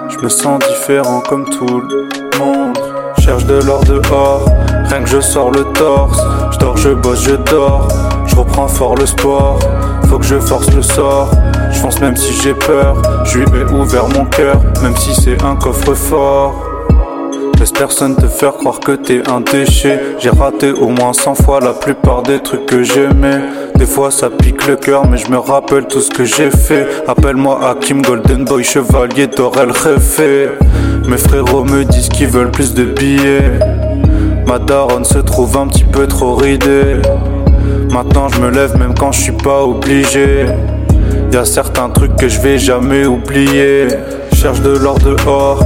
Je me sens différent comme tout le monde. Cherche de l'or dehors, rien que je sors le torse. Je dors, je bosse, je dors. Je reprends fort le sport. Faut que je force le sort. Je fonce même si j'ai peur. Je lui ai ouvert mon cœur, même si c'est un coffre fort. Laisse personne te faire croire que t'es un déchet. J'ai raté au moins 100 fois la plupart des trucs que j'aimais. Des fois ça pique le cœur, mais je me rappelle tout ce que j'ai fait. Appelle-moi Hakim Golden Boy, chevalier d'Orel Refait. Mes frérots me disent qu'ils veulent plus de billets. Ma daronne se trouve un petit peu trop ridée. Maintenant je me lève même quand je suis pas obligé. Y a certains trucs que je vais jamais oublier. Cherche de l'or dehors,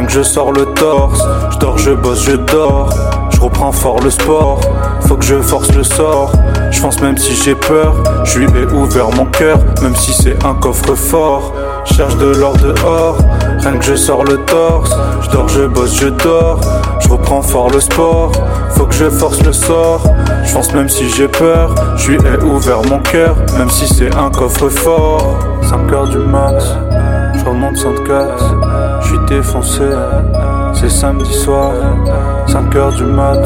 rien que je sors le torse. Je dors, je bosse, je dors. Je reprends fort le sport. faut que je force le sort. Je pense même si j'ai peur, je lui ai ouvert mon cœur, même si c'est un coffre fort. Cherche de l'or dehors, rien que je sors le torse. Je dors, je bosse, je dors, je reprends fort le sport. Faut que je force le sort, je pense même si j'ai peur, je lui ai ouvert mon cœur, même si c'est un coffre fort. 5 heures du mat, je remonte 104, je suis défoncé. C'est samedi soir, 5 heures du mat,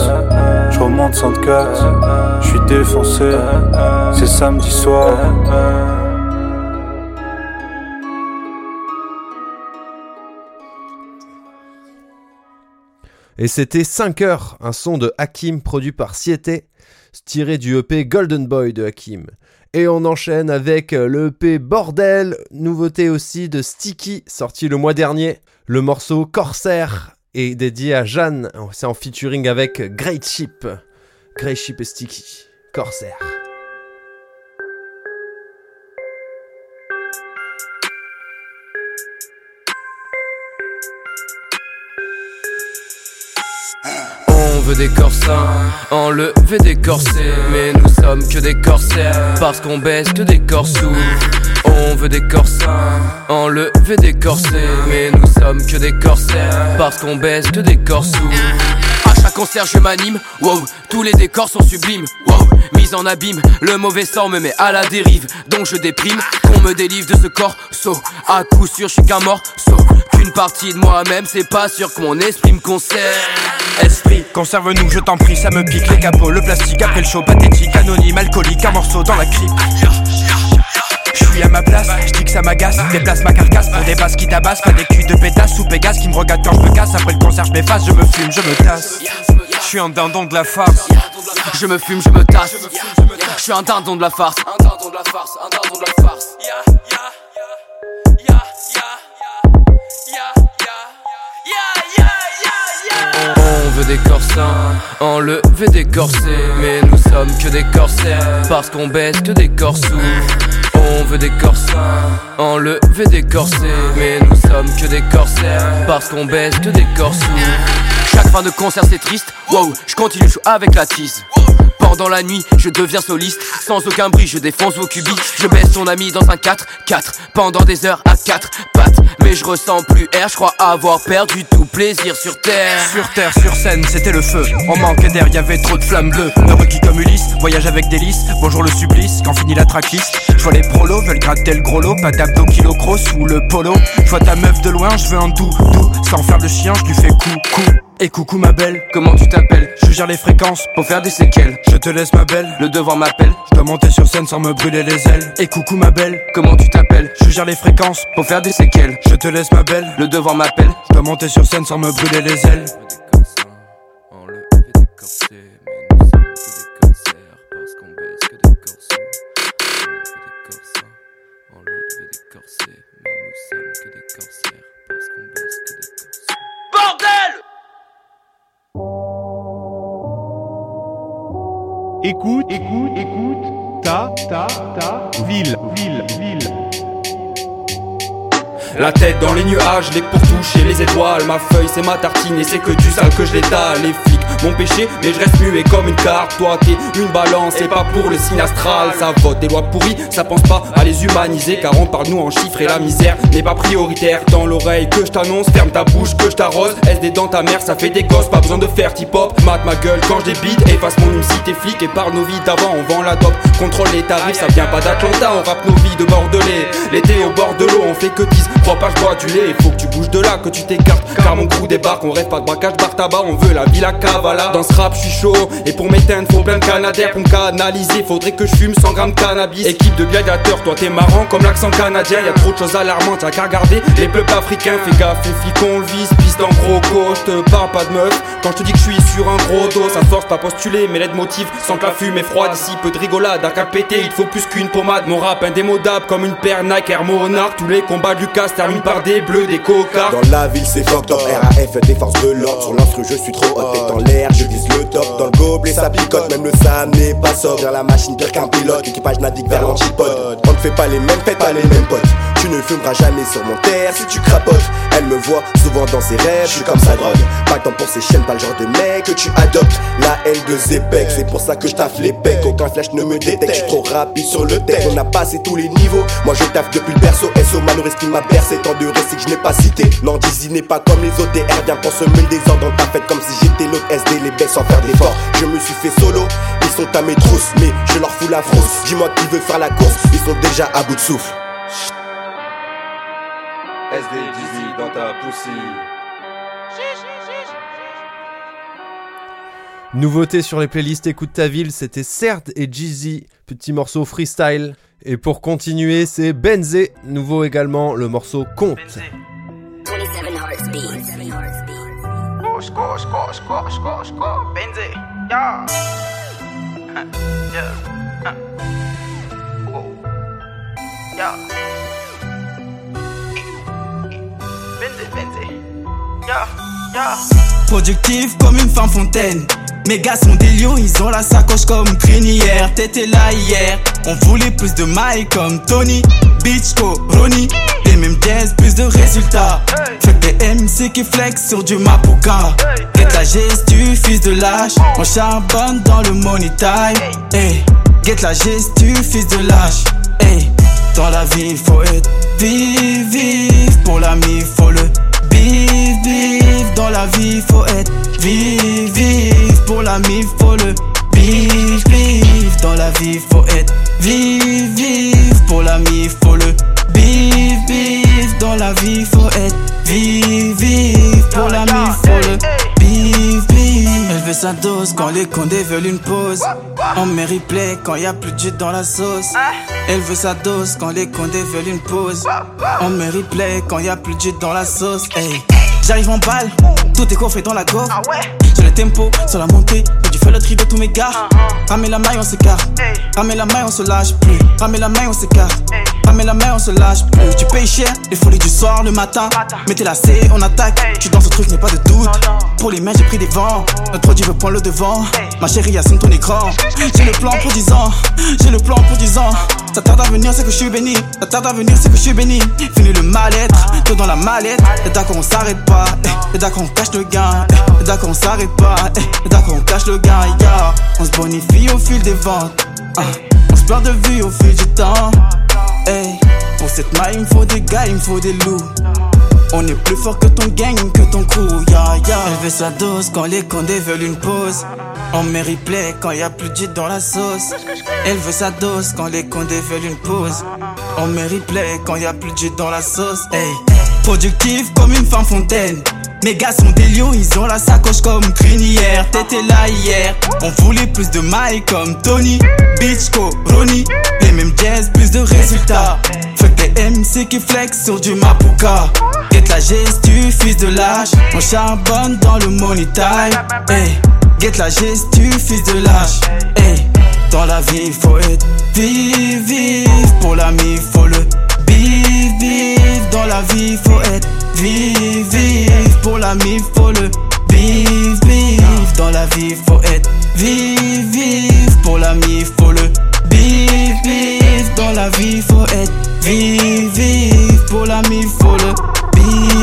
je remonte 104, je suis défoncé. C'est samedi soir. Et c'était 5 heures, un son de Hakim produit par Siete, tiré du EP Golden Boy de Hakim. Et on enchaîne avec le EP Bordel, nouveauté aussi de Sticky, sorti le mois dernier. Le morceau Corsair est dédié à Jeanne, c'est en featuring avec Great Ship. Great Ship et Sticky, Corsair. Veut des corsins, enlever des corsets Mais nous sommes que des corsaires. Parce qu'on baisse que des corsous On veut des corsins, enlever des corsets Mais nous sommes que des corsaires. Parce qu'on baisse que des corsous à chaque concert je m'anime, wow, tous les décors sont sublimes, wow, mise en abîme, le mauvais sort me met à la dérive, donc je déprime, qu'on me délivre de ce corps, so, à coup sûr je suis qu'un mort, so, qu'une partie de moi-même, c'est pas sûr que mon esprit me concerne. Esprit, Conserve-nous, je t'en prie, ça me pique. Les capots, le plastique après le show, pathétique, anonyme, alcoolique, un morceau dans la crypte. Suis à ma place, je dis que ça m'agace, déplace ma carcasse pour des basses qui tabassent, pas des culs de pétasse ou Pégase qui me regardent quand je me casse, après le concert je m'efface, je me fume, je me tasse. Je suis un dindon de la farce. Je me fume, je me tasse. Je suis un dindon de la farce. Un dindon de la farce, un dindon de la farce. On veut des corsins, enlever des corsets Mais nous sommes que des corsaires Parce qu'on baisse que des corsous On veut des corsins, enlever des corsets. Mais nous sommes que des corsaires. Parce qu'on baisse que des corsous Chaque fin de concert c'est triste. Wow, je continue, je joue avec la tisse pendant la nuit, je deviens soliste. Sans aucun bruit, je défonce vos cubis. Je baisse ton ami dans un 4-4. Pendant des heures à 4 pattes. Mais je ressens plus air, je crois avoir perdu tout plaisir sur terre. Sur terre, sur scène, c'était le feu. On manquait d'air, y avait trop de flammes bleues. Heureux qui comme Ulysse, voyage avec délice. Bonjour le supplice, quand finit la tracklist. Je vois les prolos, veulent gratter le gros lot. Pas d'abdos kilo gros sous le polo. Je vois ta meuf de loin, je veux un doux, doux. Sans faire le chien, je lui fais coucou. Et coucou ma belle, comment tu t'appelles? Je gère les fréquences pour faire des séquelles. Je te laisse ma belle, le devoir m'appelle. Je dois monter sur scène sans me brûler les ailes. Et coucou ma belle, comment tu t'appelles? Je gère les fréquences pour faire des séquelles. Je te laisse ma belle, le devoir m'appelle. Je dois monter sur scène sans me brûler les ailes. Écoute, écoute, écoute, ta, ta, ta, ville, ville, ville. La tête dans les nuages, les pour toucher les étoiles. Ma feuille c'est ma tartine et c'est que du sale que je l'étale. Les flics m'ont péché, mais je reste muet comme une carte. Toi t'es une balance et pas pour le signe astral. Ça vote des lois pourries, ça pense pas à les humaniser. Car on parle nous en chiffres et la misère n'est pas prioritaire. Dans l'oreille que je t'annonce, ferme ta bouche que je t'arrose. SD dans ta mère, ça fait des gosses, pas besoin de faire tip hop. Mate ma gueule quand je débite, efface mon si t'es flic et parle nos vies d'avant. On vend la dope, contrôle les tarifs, ça vient pas d'Atlanta. On rappe nos vies de bordelais. L'été au bord de l'eau, on fait que 10 Crois pas, je bois du lait, faut que tu bouges de là, que tu t'écartes. Car mon crew débarque, on rêve pas de braquage, bar tabac, on veut la villa cavala. Dans ce rap, je suis chaud, et pour m'éteindre, faut plein de canadaires. Pour me canaliser, faudrait que je fume 100 grammes de cannabis. Équipe de gladiateurs, toi t'es marrant comme l'accent canadien. Y a trop de choses alarmantes, y'a qu'à regarder les peuples africains. Fais gaffe, les flics, on le vise, piste en gros je te parle pas de meuf. Quand je te dis que je suis sur un gros dos, ça force pas postuler, mais l'aide motive sans que la fume est froide. Ici, peu de rigolade, à péter, il faut plus qu'une pommade. Mon rap indémodable comme une paire Nike Air Monarch. Tous les combats de Lucas terminent par des bleus, des cocards. Dans la ville c'est fucked up, RAF des forces de l'ordre. Sur l'instru je suis trop hot, tête en l'air, je vise le top. Dans le gobelet ça picote, même le Sam n'est pas sobre. Vers la machine pire qu'un pilote, l'équipage navigue vers l'antipode. On ne fait pas les mêmes fêtes, pas les mêmes potes Tu ne fumeras jamais sur mon terre si tu crapotes. Elle me voit souvent dans ses rêves, je suis comme sa drogue. Pas le temps pour ces chaînes, pas le genre de mec que tu adoptes. La haine de Zepec, c'est pour ça que je taffe les pecs. Aucun flash ne me détecte, je suis trop rapide sur le texte. On a passé tous les niveaux. Moi je taffe depuis le berceau. SO Manoris qui m'a bercé. Tant de récits que je n'ai pas cité. Non, Dizzy n'est pas comme les OTR. Viens consommer le désordre dans ta fête comme si j'étais l'autre SD. Les baisses sans faire d'efforts. Je me suis fait solo. Ils sont à mes trousses, mais je leur fous la frousse. Dis-moi qui veut faire la course. Ils sont déjà à bout de souffle. SD Dizzy dans ta poussie. Nouveauté sur les playlists Écoute ta ville, c'était Cerd et Jeezy, petit morceau freestyle. Et pour continuer, c'est Benzé, nouveau également, le morceau Compte. Oh, Yeah, yeah. Productif comme une femme fontaine. Mes gars sont des lions, ils ont la sacoche comme crinière. T'étais là hier, on voulait plus de mailles comme Tony, Bitchko, Ronnie. Les mêmes jazz, plus de résultats. Que des MC qui flex sur du Mapuka. Get la gestu, fils de lâche. On charbonne dans le money time. Hey, get la gestu, fils de lâche. Hey, dans la vie, faut être vive, vive. Pour l'ami, faut le Vive, vive, dans la vie faut être vive, vive, pour l'ami faut le vive, dans la vie faut être vive, vive, pour l'ami faut le dans la vie faut être vive, vive, pour l'ami faut le. Elle veut sa dose quand les condés veulent une pause. On met replay quand y a plus de dans la sauce. Elle veut sa dose quand les condés veulent une pause. On met replay quand y a plus de dans la sauce. J'arrive en balle, tout est coffré dans la gorge. J'ai le tempo sur la montée, feu le tri de tous mes gars. Ramène la maille, on s'écarte. Ramène la maille, on se lâche plus. Ramène la maille, on s'écarte. Ramène la maille, on se lâche plus. Tu payes cher, les folies du soir, le matin. Mettez la C, on attaque. Tu dans ce truc, n'est pas de doute. Pour les mains, j'ai pris des vents. Notre produit veut prendre le devant. Ma chérie, assume ton écran. J'ai le plan pour 10 ans. J'ai le plan pour 10 ans. Ça tarde à venir, c'est que je suis béni. Ça tarde à venir, c'est que je suis béni. Fini le mal-être, tout dans la mallette. Et d'accord, on s'arrête pas. Et d'accord, on cache le gain. Et d'accord, on s'arrête pas. Et d'accord, on cache le gain. On se bonifie au fil des ventes. Ah. On se perd de vue au fil du temps. Pour cette maille, il me faut des gars, il me faut des loups. On est plus fort que ton gang, que ton crew. Elle veut sa dose quand les condés veulent une pause. On met replay quand y a plus de dans la sauce. Elle veut sa dose quand les condés veulent une pause. On met replay quand y a plus de dans la sauce. Hey. Productif comme une femme fontaine. Mes gars sont des lions, ils ont la sacoche comme crinière. T'étais là hier, on voulait plus de mailles comme Tony, Bitchko, Ronnie. Les mêmes jazz, plus de résultats. Fuck des MC qui flex sur du Mapuka. Get la gestu, fils de lâche. On charbonne dans le money time. Get la gestu, fils de lâche. Dans la vie, faut être vive, vive. Pour l'ami, faut le vive, vive. Dans la vie, faut être vive, vive. Pour l'ami, faut le vive, vive. Dans la vie, faut être vive, vive. Pour l'ami, faut le vive, vive. Dans la vie, faut être vive, vive. Pour l'ami, faut le.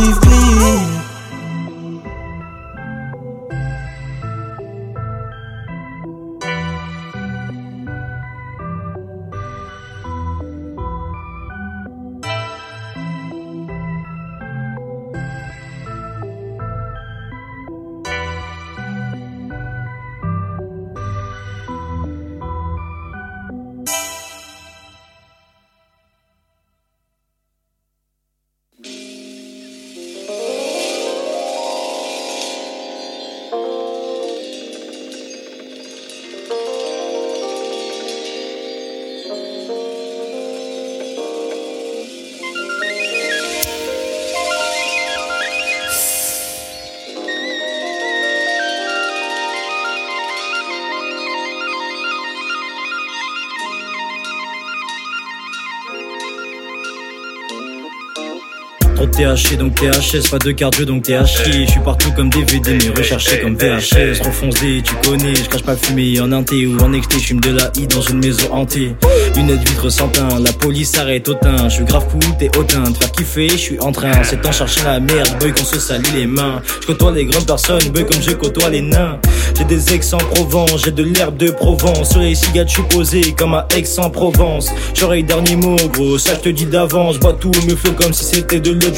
De THC donc THS, pas de cardio donc THC. Je suis partout comme DVD mais recherché comme VHS. Trop tu connais, je crache pas fumée en inté ou en exté, je de la I dans une maison hantée. Lunettes vitre sans teint, la police arrête au teint. Je suis grave cool, t'es hautain, te faire kiffer, je suis en train. C'est temps chercher la merde, boy qu'on se salit les mains. Je côtoie les grandes personnes, boy comme je côtoie les nains. J'ai des ex en Provence, j'ai de l'herbe de Provence. Sur les cigarettes, je suis posé comme à Aix-en-Provence. J'aurai les derniers mots, gros, ça je te dis d'avance. Bois tout me flow comme si c'était de l'eau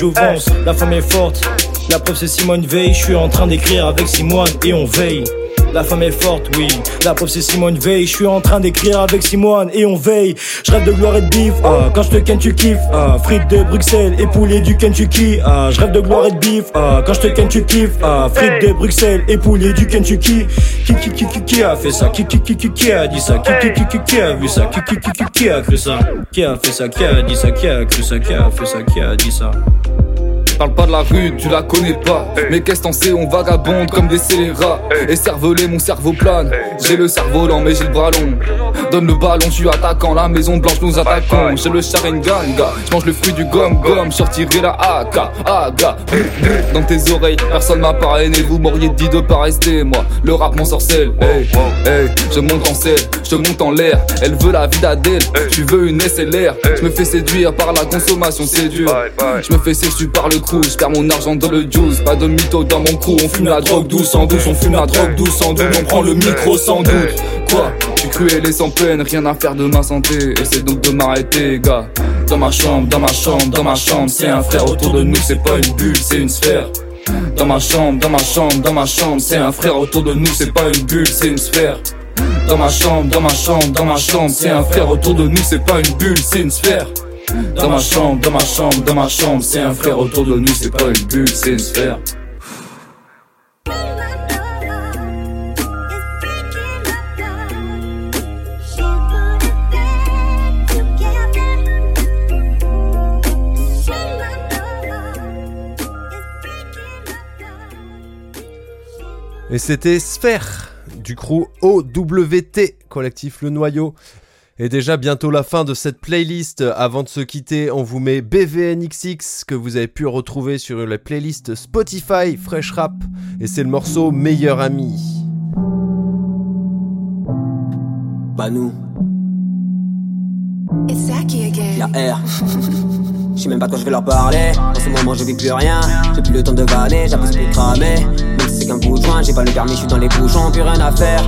La femme est forte, la preuve c'est Simone Veil. Je suis en train d'écrire avec Simone et on veille. La femme est forte, oui. La preuve c'est Simone Veil. Je suis en train d'écrire avec Simone et on veille. Je rêve de gloire et de bif. Ah, quand je te ken, tu kiffes. Ah, frites de Bruxelles et poulet du Kentucky. Ah, je rêve de gloire et de bif. Ah, quand je te ken, tu kiffes. Ah, frites de Bruxelles et poulet du Kentucky. Qui qui qui qui qui a fait ça? Qui qui qui qui qui a dit ça? Qui qui qui qui qui a vu ça? Qui qui qui qui qui a cru ça? Qui a fait ça? Qui a dit ça? Qui a cru ça? Qui a fait ça Qui a dit ça? Parle pas de la rue, tu la connais pas. Mais qu'est-ce t'en sais, on vagabonde comme des scélérats. Et cervelé, mon cerveau plane. J'ai le cerveau lent, mais j'ai le bras long. Donne le ballon, je suis attaquant. La maison blanche, nous attaquons. J'ai le Sharingan, gars. Je mange le fruit du gomme gomme. Sortirai la AK, aga. Dans tes oreilles, personne m'a parrainé. Vous m'auriez dit de pas rester, moi. Le rap m'ensorcelle. Hey, hey, je monte en selle, je monte en l'air. Elle veut la vie d'Adèle, tu veux une SLR. Je me fais séduire par la consommation, c'est dur. Je me fais séduire par le crew, je perds mon argent dans le juice. Pas de mytho dans mon crew, on fume la drogue douce sans douce, on fume la drogue douce sans doute, on prend le micro sans doute. Quoi Je suis cruel et sans peine, rien à faire de ma santé. Essaie donc de m'arrêter, gars. Dans ma chambre, dans ma chambre, dans ma chambre, c'est un frère autour de nous, c'est pas une bulle, c'est une sphère. Dans ma chambre, dans ma chambre, dans ma chambre, c'est un frère autour de nous, c'est pas une bulle, c'est une sphère. Dans ma chambre, dans ma chambre, dans ma chambre, c'est un frère autour de nous, c'est pas une bulle, c'est une sphère. Dans ma chambre, dans ma chambre, dans ma chambre, c'est un frère autour de nous, c'est pas une bulle, c'est une sphère. Et c'était Sphère du crew OWT, collectif Le Noyau. Et déjà bientôt la fin de cette playlist. Avant de se quitter, on vous met BVNXX que vous avez pu retrouver sur la playlist Spotify Fresh Rap. Et c'est le morceau Meilleur Ami. Bah nous. Y'a R. Je sais même pas quand je vais leur parler. En ce moment, je vis plus rien. J'ai plus le temps de vanner, j'appuie plus cramer. Même si c'est qu'un bout de joint, j'ai pas le permis, je suis dans les bouchons, plus rien à faire.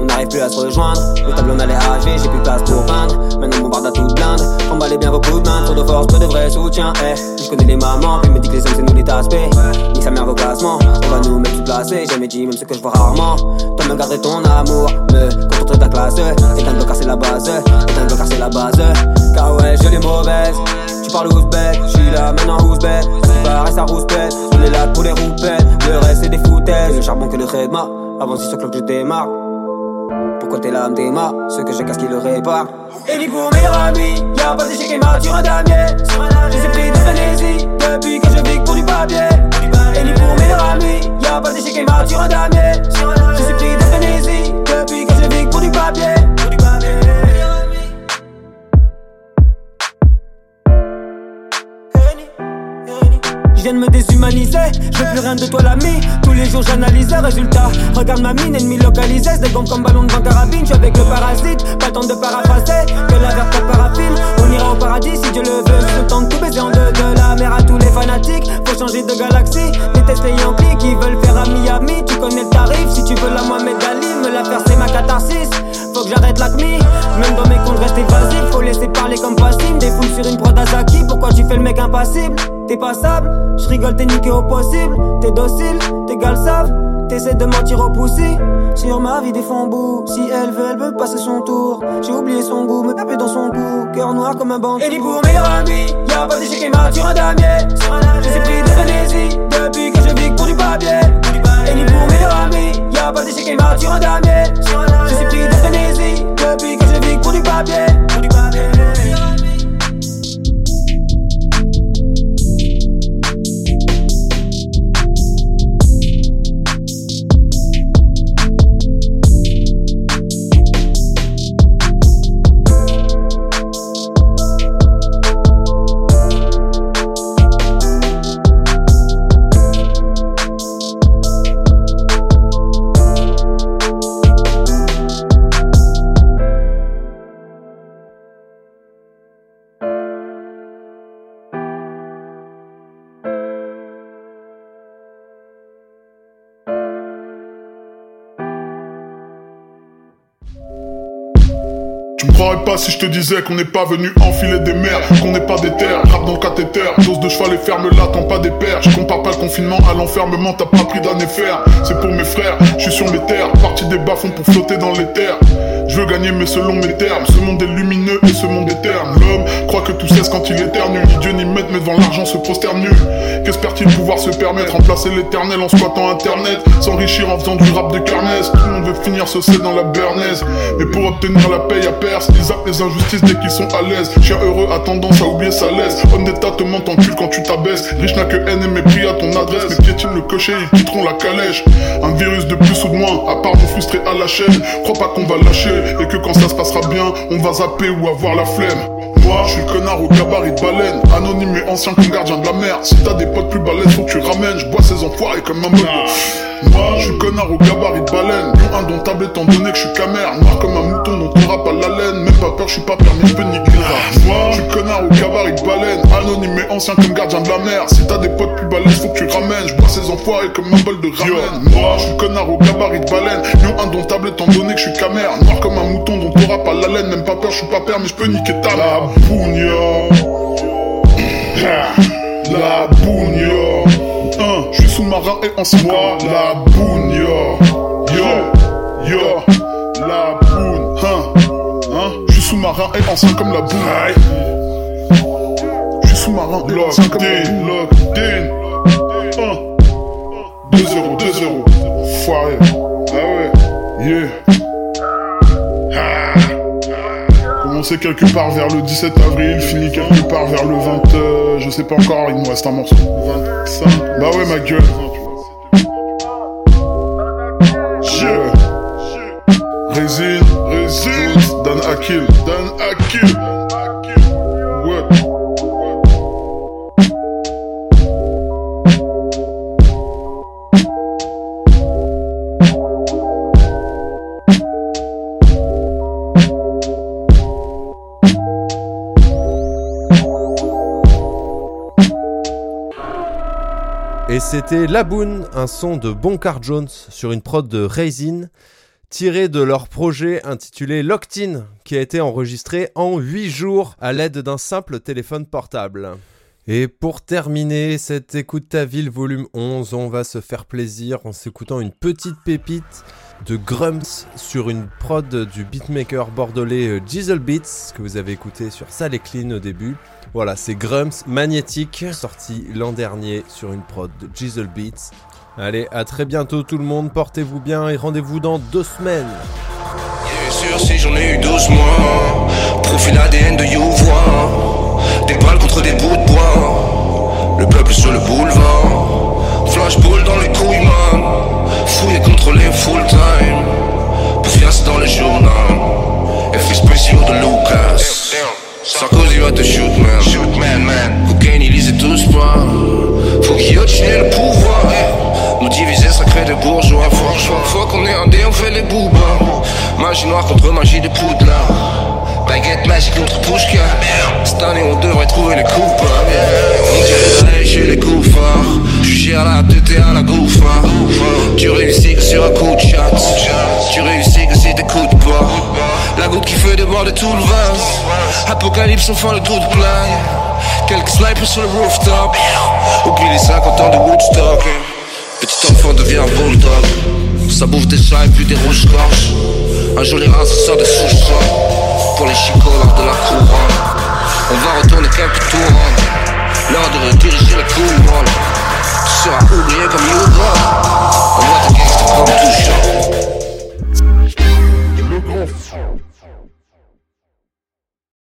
On n'arrive plus à se rejoindre. Le tableau on allait AG, j'ai plus de place pour peindre. Maintenant, mon barde à toute blinde. Emballez bien vos coups de main, trop de force, peu de vrai soutien. Eh, je connais les mamans, puis me dit que les hommes, c'est nous les taspés. Nique sa mère vos on va nous mettre tout placé. Jamais dit, même ce que je vois rarement. Toi, me garder ton amour, me contenter ta classe. Éteindre le car, c'est la base. Éteindre le car, c'est la base. Car ouais, je l'ai mauvaise. Tu parles ouzbek, je suis là maintenant ouzbek. Tu parais ça rouspète, on est là pour les roupettes. Le reste c'est des foutaises, le charbon que le traitement. Avant c'est sûr que je démarre. T'es là, m'démarre Ce que je casse qui le répare. Et ni pour meilleur ami, y'a pas d'échec et mat sur un damier. Je ai pris de frénésie depuis que je vis pour du papier. Et ni pour meilleur ami, y'a pas d'échec et mat sur un damier. Suis pris de frénésie depuis que je vis pour du papier. Je viens de me déshumaniser, je veux plus rien de toi l'ami. Tous les jours j'analyse les résultats. Regarde ma mine, ennemi localisé. Des bombes comme ballon devant carabine, je avec le parasite. Pas le temps de paraphraser, que la de paraffine On ira au paradis si Dieu le veut. Je temps de tout baiser en deux de la mer à tous les fanatiques. Faut changer de galaxie, déteste les Yankees qui veulent faire à Miami Tu connais le tarif, si tu veux la Ali C'est ma catharsis Faut que j'arrête l'acme, même dans mes comptes reste évasif Faut laisser parler comme passible, des foules sur une prod Azaki Pourquoi tu fais le mec impassible? T'es passable, je rigole, t'es niqué au possible. T'es docile, tes savent. T'essaies de mentir au poussi. Sur ma vie des bout Si elle veut, elle veut passer son tour. J'ai oublié son goût, me taper dans son cou. Cœur noir comme un bandit. Et ni pour meilleur ami, y'a pas d'échec et mat sur un damier. Suis pris de frénésie depuis que je vis pour du papier. Ni pour meilleur ami, y'a pas d'échec et mat sur un damier. Je suis pris de frénésie depuis que je vis pour du papier. Pour du papier. Si je te disais qu'on n'est pas venu enfiler des mers, qu'on n'est pas des terres, rap dans le cathéter, dose de cheval et ferme là, t'en pas des pères. Je compare pas le confinement à l'enfermement, t'as pas pris d'année faire. C'est pour mes frères, je suis sur mes terres, parti des bas pour flotter dans les terres. Je veux gagner mais selon mes termes, ce monde est lumineux et ce monde est terne. L'homme croit que tout cesse quand il éternue, ni Dieu ni maître, mais devant l'argent se prosterne nul. Qu'espère-t-il pouvoir se permettre, remplacer l'éternel en squattant internet, s'enrichir en faisant du rap de carnesse. Tout le monde veut finir c'est dans la bernaise, mais pour obtenir la paye à perse, ils zappent les injustices dès qu'ils sont à l'aise. Chien heureux a tendance à oublier sa laisse. Homme d'état te ment en cul quand tu t'abaisses. Riche n'a que haine et mépris à ton adresse. Mais piétine le cocher, ils quitteront la calèche. Un virus de plus ou de moins, à part mon frustré à la chaîne. Crois pas qu'on va lâcher et que quand ça se passera bien, on va zapper ou avoir la flemme. Moi, je suis le connard au gabarit de baleine, anonyme et ancien comme gardien de la mer. Si t'as des potes plus balèzes, faut que tu ramènes. Je bois ces enfoirés comme un mode. Moi, je suis connard au gabarit de baleine, non indomptable étant donné que je suis camère. Noir comme un mouton dont on rappe à la laine. Même pas peur, je suis pas permis, je peux niquer Moi, je suis connard au gabarit de baleine, anonyme et ancien comme gardien de la mer. Si t'as des potes plus balèzes, faut que tu ramènes. Je bois ces enfoirés comme un bol de ramen. Je suis connard au gabarit de baleine, non indomptable étant donné que je suis camère. Noir comme un mouton dont on rappe à la laine. Même pas peur, je suis pas père, mais je peux niquer ta la La bougna. Sous-marin et en soi la boune, yo, yo, yo, la boune, hein, hein, je suis sous-marin et ancien comme la boune, je suis sous-marin et ancien comme la boune, locked in, hein, 2-0, 2-0, foiré, ah ouais, yeah, ah. Commencé quelque part vers le 17 avril, fini quelque part vers le 20, euh, je sais pas encore, il me reste un morceau. 25. Bah ouais, ma gueule. Je. Résine, résine. Dan Akil, Dan Akil. Et c'était La Boune, un son de Boncar Jones sur une prod de Raisin, tiré de leur projet intitulé Locked qui a été enregistré en 8 jours à l'aide d'un simple téléphone portable. Et pour terminer cette Écoute ta ville volume 11, on va se faire plaisir en s'écoutant une petite pépite de Grumps sur une prod du beatmaker bordelais euh, Diesel Beats que vous avez écouté sur Sale et Clean au début. Voilà, c'est Grumps Magnétique sorti l'an dernier sur une prod de Diesel Beats. Allez, à très bientôt tout le monde, portez-vous bien et rendez-vous dans deux semaines. J'en ai eu 12 mois, profil ADN de Youvois, des balles contre des bouts de bois, le peuple sur le boulevard, flashball dans les couilles, man, fouillé contrôlé full time, Poufias dans le journal, effets spéciaux de Lucas. Sarkozy va te shoot man, shoot man, man. Cocaine, ils lisaient tous pas, faut qu'il ait le pouvoir. Nous diviser, ça crée des bourgeois. Faut, faut qu'on ait un dé, on fait les boubas. Magie noire contre magie de poudlard. Baguette magique contre Pushka. Cette année, on devrait trouver les coupables. On dirait chez les koufars. Jugé à la tête et à la gouffa. Tu réussis que sur un coup de chat. Tu réussis que si t'écoutes pas. La goutte qui fait déborder tout le vase. Apocalypse, enfin le trou de plaie. Quelques snipers sur le rooftop. Oublie les 50 ans de Woodstock. Petit enfant devient un bulldog. Ça bouffe des chats et puis des rouges-gorges. Un joli rat se sort des sous-sols. Pour les chicots lors de la couronne. On va retourner quelques tours. L'heure de rediriger le couronne. Tu seras oublié comme Yuga. On voit tes gangsters comme chaud. Le